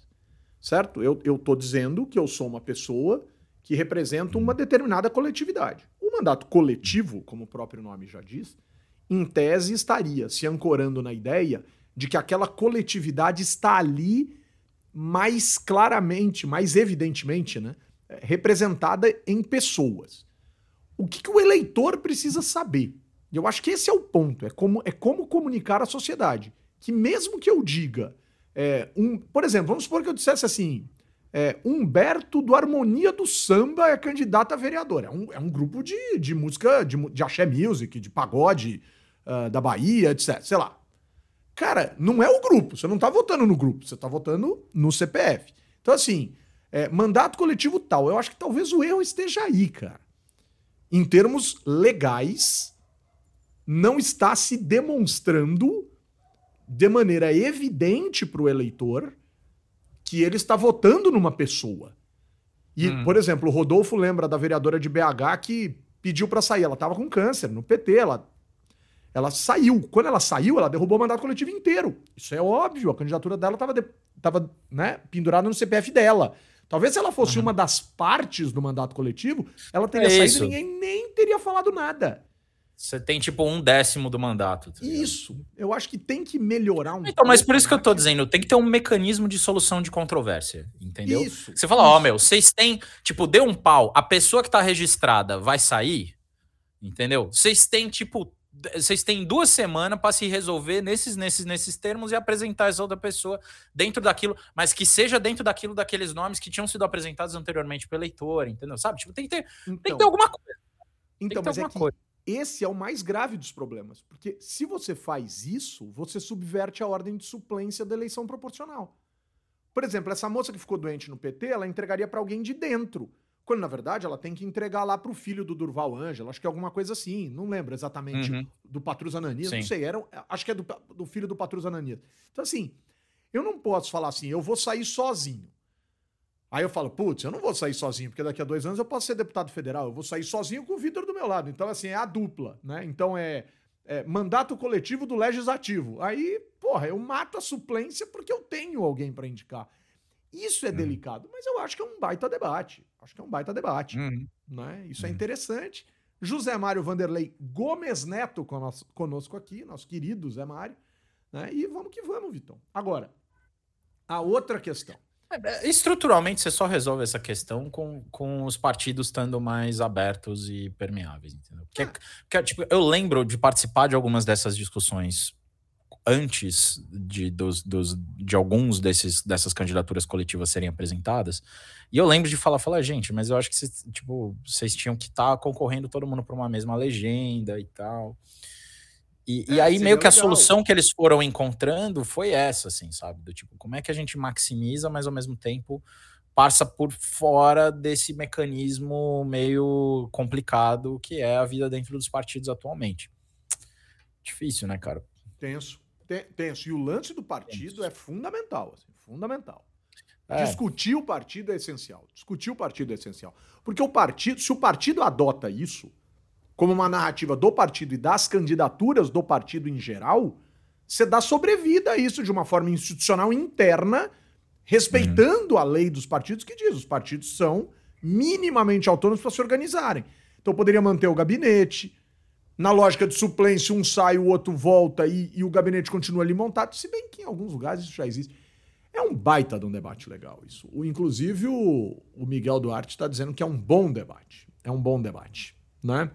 Certo? Eu, eu tô dizendo que eu sou uma pessoa que representa uma determinada coletividade. O mandato coletivo, como o próprio nome já diz, em tese estaria se ancorando na ideia de que aquela coletividade está ali mais claramente, mais evidentemente, né? representada em pessoas. O que, que o eleitor precisa saber? Eu acho que esse é o ponto. É como, é como comunicar à sociedade. Que mesmo que eu diga, é, um, por exemplo, vamos supor que eu dissesse assim: é, Humberto do Harmonia do Samba é candidato a vereador. É um, é um grupo de, de música, de, de axé music, de pagode uh, da Bahia, etc. Sei lá. Cara, não é o grupo. Você não tá votando no grupo, você tá votando no CPF. Então, assim, é, mandato coletivo tal. Eu acho que talvez o erro esteja aí, cara. Em termos legais, não está se demonstrando de maneira evidente para o eleitor que ele está votando numa pessoa. E, hum. por exemplo, o Rodolfo lembra da vereadora de BH que pediu para sair. Ela estava com câncer no PT, ela, ela saiu. Quando ela saiu, ela derrubou o mandato coletivo inteiro. Isso é óbvio, a candidatura dela estava de, né, pendurada no CPF dela. Talvez se ela fosse uhum. uma das partes do mandato coletivo, ela teria é saído isso. e ninguém nem teria falado nada. Você tem tipo um décimo do mandato. Tá isso. Eu acho que tem que melhorar um Então, mas por isso que eu tô dizendo, tem que ter um mecanismo de solução de controvérsia, entendeu? Isso. Você fala, ó, oh, meu, vocês têm, tipo, deu um pau, a pessoa que tá registrada vai sair, entendeu? Vocês têm, tipo, vocês têm duas semanas para se resolver nesses, nesses, nesses termos e apresentar essa outra pessoa dentro daquilo, mas que seja dentro daquilo daqueles nomes que tinham sido apresentados anteriormente pelo eleitor, entendeu? Sabe? Tipo, tem que ter, então, tem que ter então. alguma coisa. Então, mas é coisa. esse é o mais grave dos problemas, porque se você faz isso, você subverte a ordem de suplência da eleição proporcional. Por exemplo, essa moça que ficou doente no PT, ela entregaria para alguém de dentro. Quando, na verdade, ela tem que entregar lá pro filho do Durval Ângelo, acho que é alguma coisa assim, não lembro exatamente, uhum. do Patrus Ananias, Sim. não sei, era, acho que é do, do filho do Patrus Ananias. Então, assim, eu não posso falar assim, eu vou sair sozinho. Aí eu falo, putz, eu não vou sair sozinho, porque daqui a dois anos eu posso ser deputado federal, eu vou sair sozinho com o Vitor do meu lado. Então, assim, é a dupla, né? Então é, é, mandato coletivo do legislativo. Aí, porra, eu mato a suplência porque eu tenho alguém para indicar. Isso é uhum. delicado, mas eu acho que é um baita debate. Acho que é um baita debate. Uhum. Né? Isso é uhum. é interessante. José Mário Vanderlei Gomes Neto conosco aqui, nosso querido Zé Mário. Né? E vamos que vamos, Vitão. Agora, a outra questão. É, estruturalmente, você só resolve essa questão com, com os partidos estando mais abertos e permeáveis, entendeu? Porque, ah. porque, tipo, eu lembro de participar de algumas dessas discussões antes de, dos, dos, de alguns desses, dessas candidaturas coletivas serem apresentadas. E eu lembro de falar, falar, gente, mas eu acho que cês, tipo, vocês tinham que estar tá concorrendo todo mundo para uma mesma legenda e tal. E, é, e aí meio que a solução que eles foram encontrando foi essa, assim, sabe? Do tipo, como é que a gente maximiza, mas ao mesmo tempo passa por fora desse mecanismo meio complicado que é a vida dentro dos partidos atualmente. Difícil, né, cara? Tenso. Tenso. E o lance do partido é fundamental, assim, fundamental. É. Discutir o partido é essencial. Discutir o partido é essencial. Porque o partido, se o partido adota isso, como uma narrativa do partido e das candidaturas do partido em geral, você dá sobrevida a isso de uma forma institucional interna, respeitando uhum. a lei dos partidos que diz: os partidos são minimamente autônomos para se organizarem. Então poderia manter o gabinete. Na lógica de suplência, um sai, o outro volta e, e o gabinete continua ali montado. Se bem que em alguns lugares isso já existe. É um baita de um debate legal isso. O, inclusive, o, o Miguel Duarte está dizendo que é um bom debate. É um bom debate, né?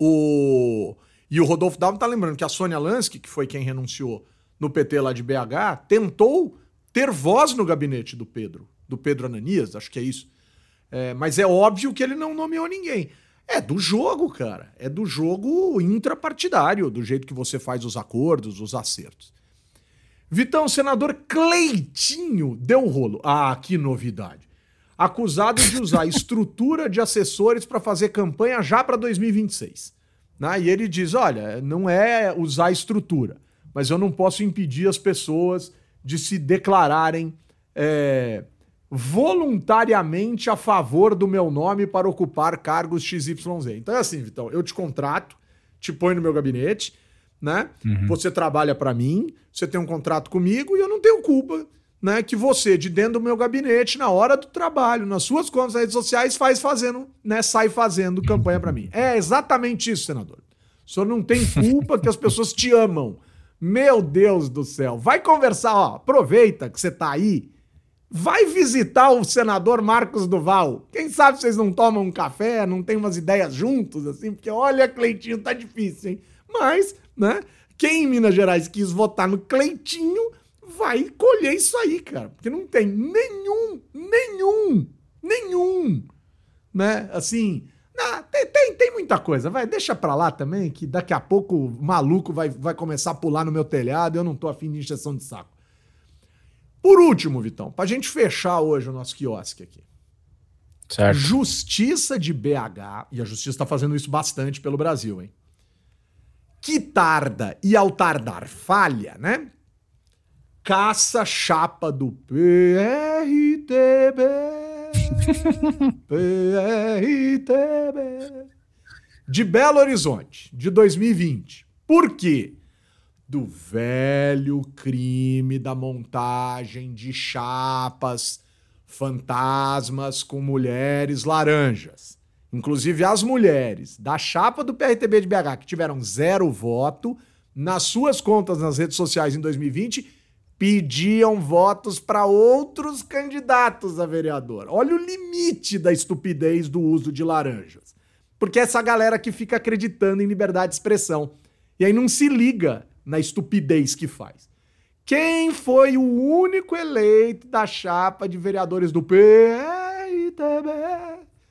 O... E o Rodolfo Dalmo tá lembrando que a Sônia Lansky, que foi quem renunciou no PT lá de BH, tentou ter voz no gabinete do Pedro, do Pedro Ananias, acho que é isso. É, mas é óbvio que ele não nomeou ninguém. É do jogo, cara. É do jogo intrapartidário, do jeito que você faz os acordos, os acertos. Vitão, senador Cleitinho deu rolo. Ah, que novidade acusado de usar estrutura de assessores para fazer campanha já para 2026. Né? E ele diz: olha, não é usar estrutura, mas eu não posso impedir as pessoas de se declararem é, voluntariamente a favor do meu nome para ocupar cargos XYZ. Então é assim, Vitão, eu te contrato, te ponho no meu gabinete, né? Uhum. Você trabalha para mim, você tem um contrato comigo e eu não tenho culpa né, que você, de dentro do meu gabinete, na hora do trabalho, nas suas contas nas redes sociais, faz fazendo, né, sai fazendo campanha para mim. É exatamente isso, senador. O senhor não tem culpa que as pessoas te amam. Meu Deus do céu. Vai conversar, ó, aproveita que você tá aí. Vai visitar o senador Marcos Duval. Quem sabe vocês não tomam um café, não tem umas ideias juntos, assim, porque olha, Cleitinho, tá difícil, hein? Mas, né, quem em Minas Gerais quis votar no Cleitinho vai colher isso aí, cara. Porque não tem nenhum, nenhum, nenhum, né? Assim, não, tem, tem, tem, muita coisa. Vai, deixa pra lá também, que daqui a pouco o maluco vai, vai começar a pular no meu telhado eu não tô afim de injeção de saco. Por último, Vitão, pra gente fechar hoje o nosso quiosque aqui. Certo. Justiça de BH, e a justiça tá fazendo isso bastante pelo Brasil, hein? Que tarda e ao tardar falha, né? caça chapa do PRTB. PRTB. De Belo Horizonte, de 2020. Por quê? Do velho crime da montagem de chapas fantasmas com mulheres laranjas. Inclusive as mulheres da chapa do PRTB de BH que tiveram zero voto nas suas contas nas redes sociais em 2020 pediam votos para outros candidatos a vereador. Olha o limite da estupidez do uso de laranjas. Porque essa galera que fica acreditando em liberdade de expressão. E aí não se liga na estupidez que faz. Quem foi o único eleito da chapa de vereadores do PRTB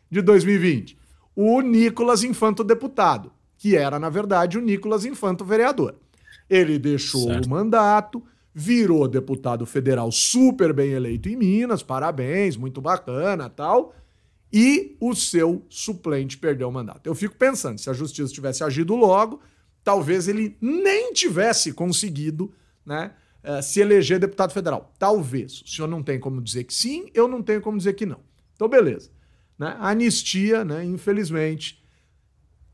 de 2020? O Nicolas Infanto deputado, que era, na verdade, o Nicolas Infanto vereador. Ele deixou certo. o mandato, virou deputado federal super bem eleito em Minas, parabéns, muito bacana tal. E o seu suplente perdeu o mandato. Eu fico pensando, se a justiça tivesse agido logo, talvez ele nem tivesse conseguido né, eh, se eleger deputado federal. Talvez. O senhor não tem como dizer que sim, eu não tenho como dizer que não. Então, beleza. Né? A anistia, né, infelizmente,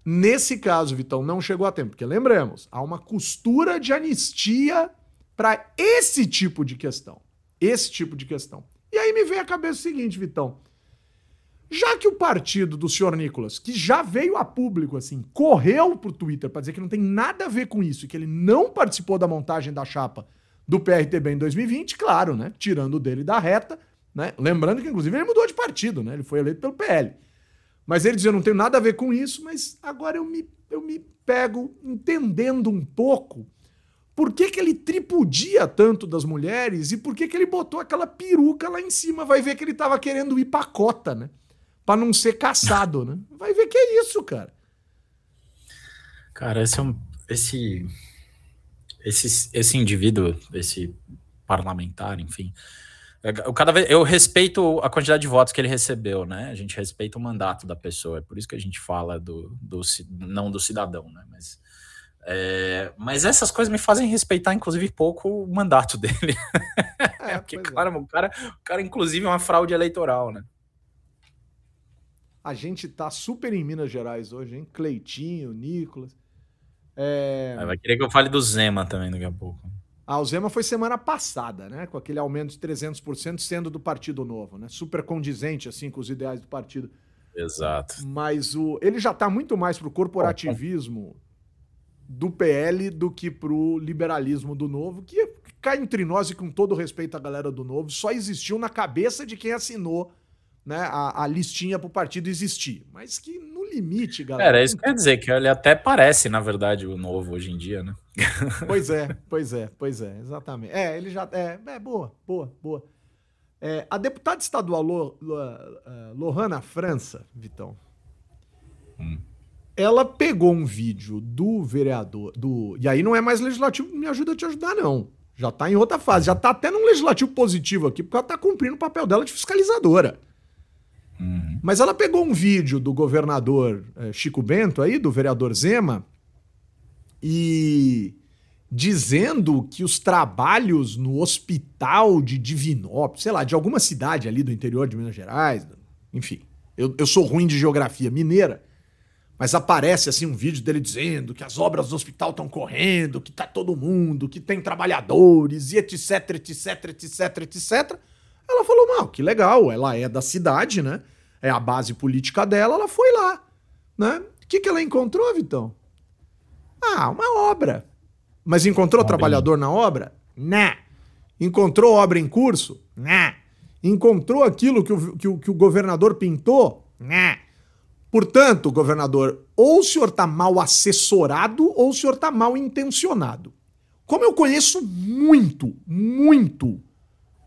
nesse caso, Vitão, não chegou a tempo. Porque lembremos, há uma costura de anistia para esse tipo de questão. Esse tipo de questão. E aí me vem à cabeça o seguinte, Vitão. Já que o partido do senhor Nicolas, que já veio a público assim, correu pro Twitter para dizer que não tem nada a ver com isso e que ele não participou da montagem da chapa do PRTB em 2020, claro, né? Tirando dele da reta, Né? Lembrando que, inclusive, ele mudou de partido, né? Ele foi eleito pelo PL. Mas ele dizia, não tenho nada a ver com isso, mas agora eu me, eu me pego entendendo um pouco por que, que ele tripudia tanto das mulheres e por que, que ele botou aquela peruca lá em cima. Vai ver que ele tava querendo ir pra cota, né? Pra não ser caçado, né? Vai ver que é isso, cara. Cara, esse é um. Esse, esse, esse indivíduo, esse parlamentar, enfim. Eu, cada vez, eu respeito a quantidade de votos que ele recebeu, né? A gente respeita o mandato da pessoa. É por isso que a gente fala do, do não do cidadão, né? Mas é, mas essas coisas me fazem respeitar, inclusive, pouco o mandato dele. É, Porque, claro, é. o, cara, o cara, inclusive, é uma fraude eleitoral, né? A gente tá super em Minas Gerais hoje, hein? Cleitinho, Nicolas. É... Vai querer que eu fale do Zema também daqui a pouco. Ah, o Zema foi semana passada, né? Com aquele aumento de 300% sendo do Partido Novo, né? Super condizente, assim, com os ideais do partido. Exato. Mas o, ele já tá muito mais pro corporativismo do PL do que pro liberalismo do Novo, que cai entre nós e com todo respeito à galera do Novo, só existiu na cabeça de quem assinou né, a, a listinha pro partido existir. Mas que no limite, galera. Era isso que quer dizer, que ele até parece, na verdade, o Novo hoje em dia, né? Pois é, pois é, pois é, exatamente. É, ele já. É, é boa, boa, boa. É, a deputada estadual Lo, Lo, uh, Lohana França, Vitão. Hum ela pegou um vídeo do vereador, do. E aí não é mais legislativo, me ajuda a te ajudar, não. Já tá em outra fase, já tá até num legislativo positivo aqui, porque ela tá cumprindo o papel dela de fiscalizadora. Uhum. Mas ela pegou um vídeo do governador é, Chico Bento aí, do vereador Zema, e dizendo que os trabalhos no hospital de Divinópolis, sei lá, de alguma cidade ali do interior de Minas Gerais, enfim, eu, eu sou ruim de geografia mineira, mas aparece assim um vídeo dele dizendo que as obras do hospital estão correndo, que tá todo mundo, que tem trabalhadores e etc, etc, etc, etc. Ela falou: "Mal, que legal, ela é da cidade, né? É a base política dela, ela foi lá, né? O que que ela encontrou, Vitão? Ah, uma obra. Mas encontrou trabalhador na obra? Né. Encontrou obra em curso? Né. Encontrou aquilo que o, que o, que o governador pintou? Né. Portanto, governador, ou o senhor está mal assessorado ou o senhor está mal intencionado. Como eu conheço muito, muito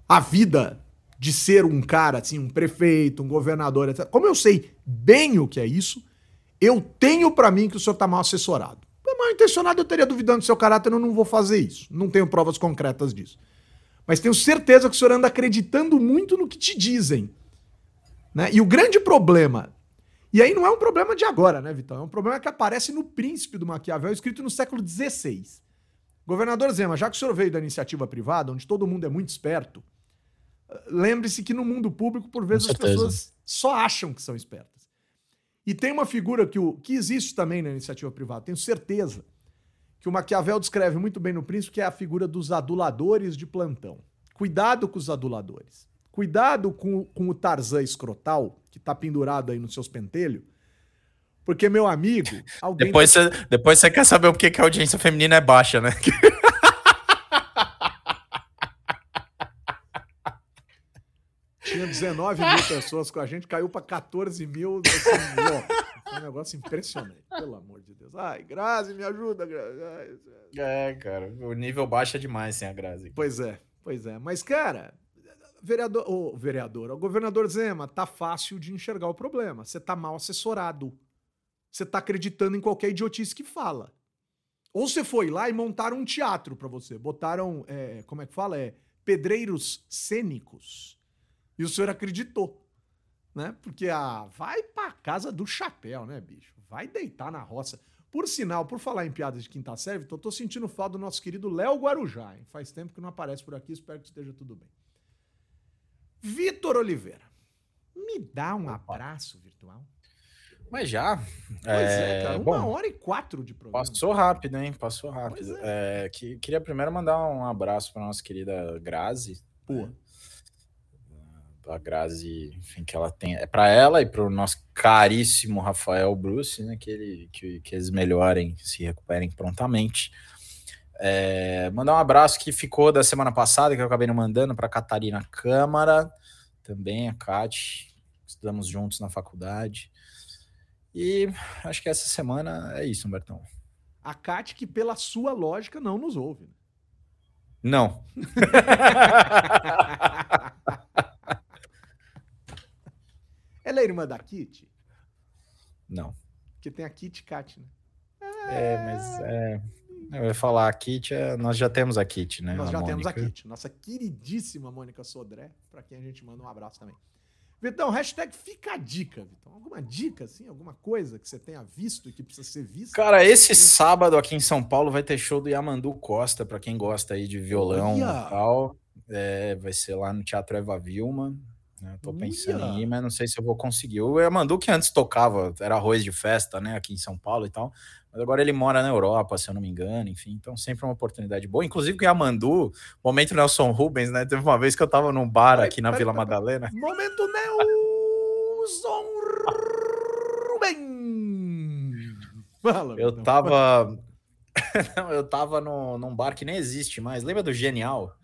a vida de ser um cara, assim, um prefeito, um governador, etc. Como eu sei bem o que é isso, eu tenho para mim que o senhor está mal assessorado. É mal intencionado, eu teria duvidando do seu caráter, eu não vou fazer isso. Não tenho provas concretas disso. Mas tenho certeza que o senhor anda acreditando muito no que te dizem. Né? E o grande problema e aí não é um problema de agora, né, Vitão? É um problema que aparece no Príncipe do Maquiavel, escrito no século XVI. Governador Zema, já que o senhor veio da iniciativa privada, onde todo mundo é muito esperto, lembre-se que no mundo público, por vezes, as pessoas só acham que são espertas. E tem uma figura que, o, que existe também na iniciativa privada, tenho certeza, que o Maquiavel descreve muito bem no Príncipe, que é a figura dos aduladores de plantão. Cuidado com os aduladores. Cuidado com, com o Tarzan escrotal, que tá pendurado aí nos seus pentelhos. Porque, meu amigo. depois, tá... você, depois você quer saber o que, que a audiência feminina é baixa, né? Tinha 19 mil pessoas com a gente, caiu para 14 mil. Assim, um negócio impressionante, pelo amor de Deus. Ai, Grazi, me ajuda, Grazi. Ai, é, cara, o nível baixa demais sem a Grazi. Pois é, pois é. Mas, cara, vereador, o vereador, o governador Zema, tá fácil de enxergar o problema. Você tá mal assessorado. Você tá acreditando em qualquer idiotice que fala. Ou você foi lá e montaram um teatro para você. Botaram, é, como é que fala? É, pedreiros cênicos. E o senhor acreditou. Né? Porque, ah, vai pra casa do chapéu, né, bicho? Vai deitar na roça. Por sinal, por falar em piadas de quinta série, tô, tô sentindo falta do nosso querido Léo Guarujá. Hein? Faz tempo que não aparece por aqui, espero que esteja tudo bem. Vitor Oliveira, me dá um abraço virtual? Mas já. Pois é, é cara, uma bom, hora e quatro de programa. Passou rápido, hein? Passou rápido. É. É, que, queria primeiro mandar um abraço para nossa querida Grazi. Pô. A Grazi, enfim, que ela tem. É para ela e para o nosso caríssimo Rafael Bruce, né? Que, ele, que, que eles melhorem, se recuperem prontamente. É, mandar um abraço que ficou da semana passada, que eu acabei não mandando, para Catarina Câmara, também a Kat, estudamos juntos na faculdade. E acho que essa semana é isso, Humbertão. A Kat, que pela sua lógica não nos ouve. né? Não. Ela é irmã da Kit? Não. Que tem a Kit Kat, né? É, mas é, eu ia falar a Kit, é, nós já temos a Kit, né? Nós a já temos a Mônica. Kit, nossa queridíssima Mônica Sodré, pra quem a gente manda um abraço também. Vitão, hashtag fica a dica, Vitão. Alguma dica, assim, alguma coisa que você tenha visto e que precisa ser vista? Cara, esse sábado aqui em São Paulo vai ter show do Yamandu Costa, pra quem gosta aí de violão Olha! e tal. É, vai ser lá no Teatro Eva Vilma. Né? Tô pensando em ir, mas não sei se eu vou conseguir. O Yamandu que antes tocava, era arroz de festa, né, aqui em São Paulo e tal. Mas agora ele mora na Europa, se eu não me engano, enfim. Então sempre é uma oportunidade boa. Inclusive com o Yamandu, momento Nelson Rubens, né? Teve uma vez que eu tava num bar aqui na Vila Madalena. Momento Nelson Rubens! Fala, Eu tava. Eu tava no, num bar que nem existe mais. Lembra do Genial?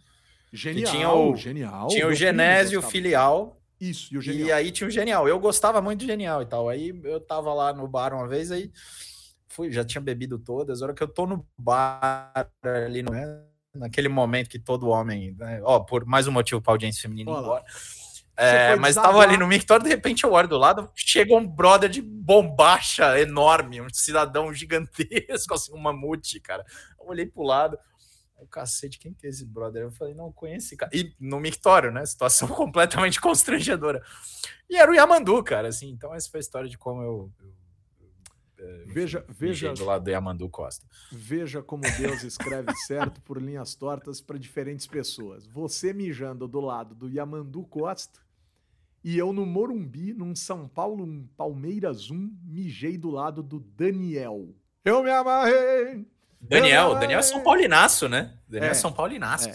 Genial, tinha o- genial. tinha o Genésio filial. Isso, e o E genial. aí tinha o Genial. Eu gostava muito do Genial e tal. Aí eu tava lá no bar uma vez, aí fui, já tinha bebido todas. A hora que eu tô no bar ali, no, né, naquele momento que todo homem. né, ó, por mais um motivo pra audiência feminina ir Olha lá. embora. É, mas desabar. tava ali no mictório, de repente eu olho do lado, chega um brother de bombacha enorme, um cidadão gigantesco, assim, um mamute, cara. Eu olhei pro lado, o cacete, quem que é esse brother? Eu falei, não esse cara. E no mictório, né? Situação completamente constrangedora. E era o Yamandu, cara, assim. Então essa foi a história de como eu. eu- eu, Veja- enfim, veja- do lado do Yamandu Costa. Veja como Deus escreve certo por linhas tortas para diferentes pessoas. Você mijando do lado do Yamandu Costa e eu no Morumbi, num São Paulo, um Palmeiras 1, mijei do lado do Daniel. Eu me amarrei. Daniel, Daniel é São Paulinaço, né? Daniel é, É, São Paulinaço.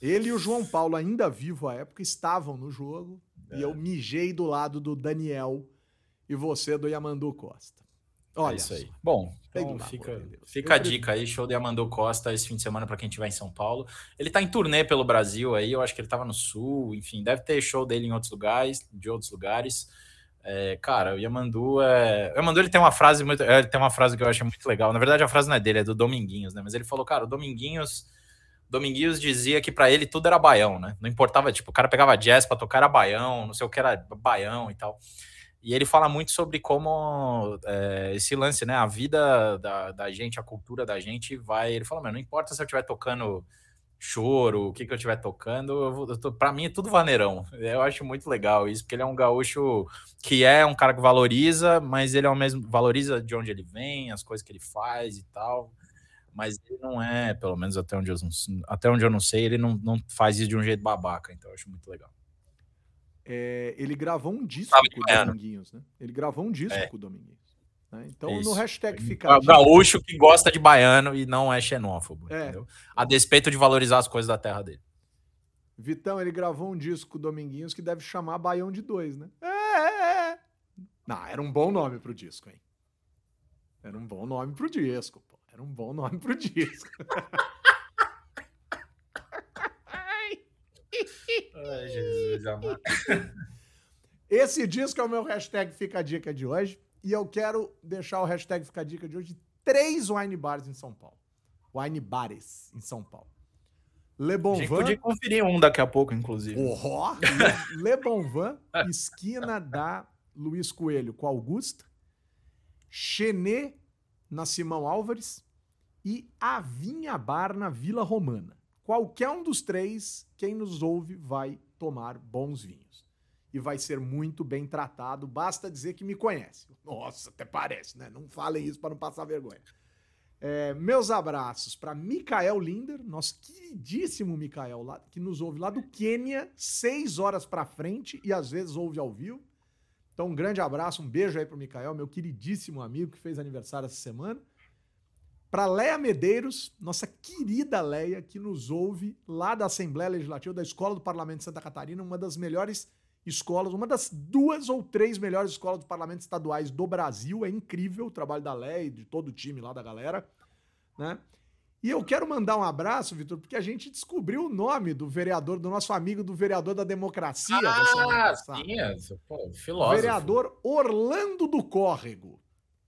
Ele e o João Paulo, ainda vivo à época, estavam no jogo e eu mijei do lado do Daniel e você do Yamandu Costa. Olha é isso aí. só. Bom, então fica, fica a dica aí, show de Amandou Costa esse fim de semana para quem estiver em São Paulo. Ele tá em turnê pelo Brasil aí, eu acho que ele tava no Sul, enfim, deve ter show dele em outros lugares, de outros lugares. É, cara, o Yamandu é. O Yamandu ele tem uma frase muito. é, Ele tem uma frase que eu acho muito legal. Na verdade, a frase não é dele, é do Dominguinhos, né? Mas ele falou, cara, o Dominguinhos. Dominguinhos dizia que para ele tudo era baião, né? Não importava, tipo, o cara pegava jazz pra tocar era baião, não sei o que era baião e tal. E ele fala muito sobre como é, esse lance, né? A vida da, da gente, a cultura da gente vai. Ele fala, mas não importa se eu estiver tocando choro, o que, que eu estiver tocando, eu vou, eu tô, pra mim é tudo vaneirão. Eu acho muito legal isso, porque ele é um gaúcho que é um cara que valoriza, mas ele é o mesmo, valoriza de onde ele vem, as coisas que ele faz e tal. Mas ele não é, pelo menos até onde eu não, até onde eu não sei, ele não, não faz isso de um jeito babaca, então eu acho muito legal. É, ele gravou um disco Sabe com o? Dominguinhos, né? Ele gravou um disco É. com o Dominguinhos. Né? Então, Isso. no hashtag fica. o gaúcho que gosta de baiano e não é xenófobo, É. entendeu? A despeito de valorizar as coisas da terra dele. Vitão, ele gravou um disco Dominguinhos que deve chamar Baião de Dois, né? É, é, é. Não, era um bom nome pro disco, hein? Era um bom nome pro disco, pô. Era um bom nome pro disco. Ai, Jesus amado. Esse disco é o meu hashtag Fica a Dica de hoje. E eu quero deixar o hashtag Fica a Dica de hoje três wine bars em São Paulo. Wine bares em São Paulo. Le Bon Vin. podia conferir um daqui a pouco, inclusive. Porra! Le, Bon Vin, esquina da Luiz Coelho com Augusta. Chenê na Simão Álvares. E a Vinha Bar na Vila Romana. Qualquer um dos três, quem nos ouve vai tomar bons vinhos. E vai ser muito bem tratado. Basta dizer que me conhece. Nossa, até parece, né? Não falem isso para não passar vergonha. É, meus abraços para Mikael Linder, nosso queridíssimo Mikael, lá, que nos ouve lá do Quênia, seis horas para frente e às vezes ouve ao vivo. Então, um grande abraço, um beijo aí pro Mikael, meu queridíssimo amigo que fez aniversário essa semana. Para Leia Medeiros, nossa querida Leia, que nos ouve lá da Assembleia Legislativa da Escola do Parlamento de Santa Catarina, uma das melhores escolas, uma das duas ou três melhores escolas do Parlamento estaduais do Brasil. É incrível o trabalho da Leia e de todo o time lá da galera, né? E eu quero mandar um abraço, Vitor, porque a gente descobriu o nome do vereador, do nosso amigo do vereador da democracia. Ah, sim, é, pô, filósofo. Vereador Orlando do Córrego,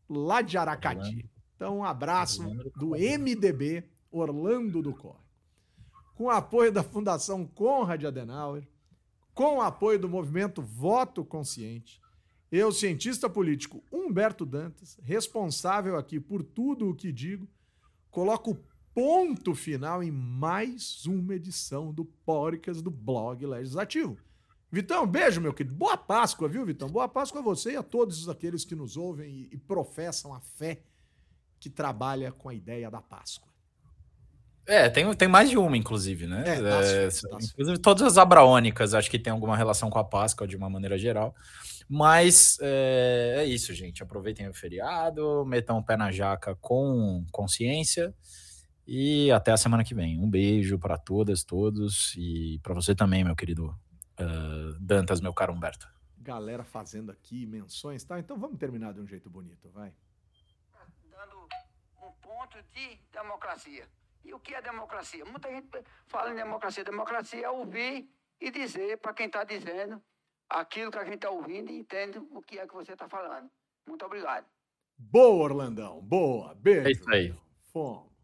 lá de Aracati. Então, um abraço do MDB, Orlando do Córrego. Com apoio da Fundação Conrad Adenauer, com apoio do movimento Voto Consciente, eu, cientista político Humberto Dantas, responsável aqui por tudo o que digo, coloco ponto final em mais uma edição do Póricas do Blog Legislativo. Vitão, beijo, meu querido. Boa Páscoa, viu, Vitão? Boa Páscoa a você e a todos aqueles que nos ouvem e, e professam a fé que trabalha com a ideia da Páscoa. É, tem, tem mais de uma, inclusive, né? É, tá certo, tá inclusive, todas as abraônicas acho que tem alguma relação com a Páscoa de uma maneira geral. Mas é, é isso, gente. Aproveitem o feriado, metam o pé na jaca com consciência. E até a semana que vem. Um beijo para todas, todos e para você também, meu querido uh, Dantas, meu caro Humberto. Galera fazendo aqui menções, tá? Então vamos terminar de um jeito bonito, vai. Dando um ponto de democracia. E o que é democracia? Muita gente fala em democracia. Democracia é ouvir e dizer para quem está dizendo aquilo que a gente está ouvindo e entende o que é que você está falando. Muito obrigado. Boa, Orlandão. Boa. Beijo. É isso aí. Fomos.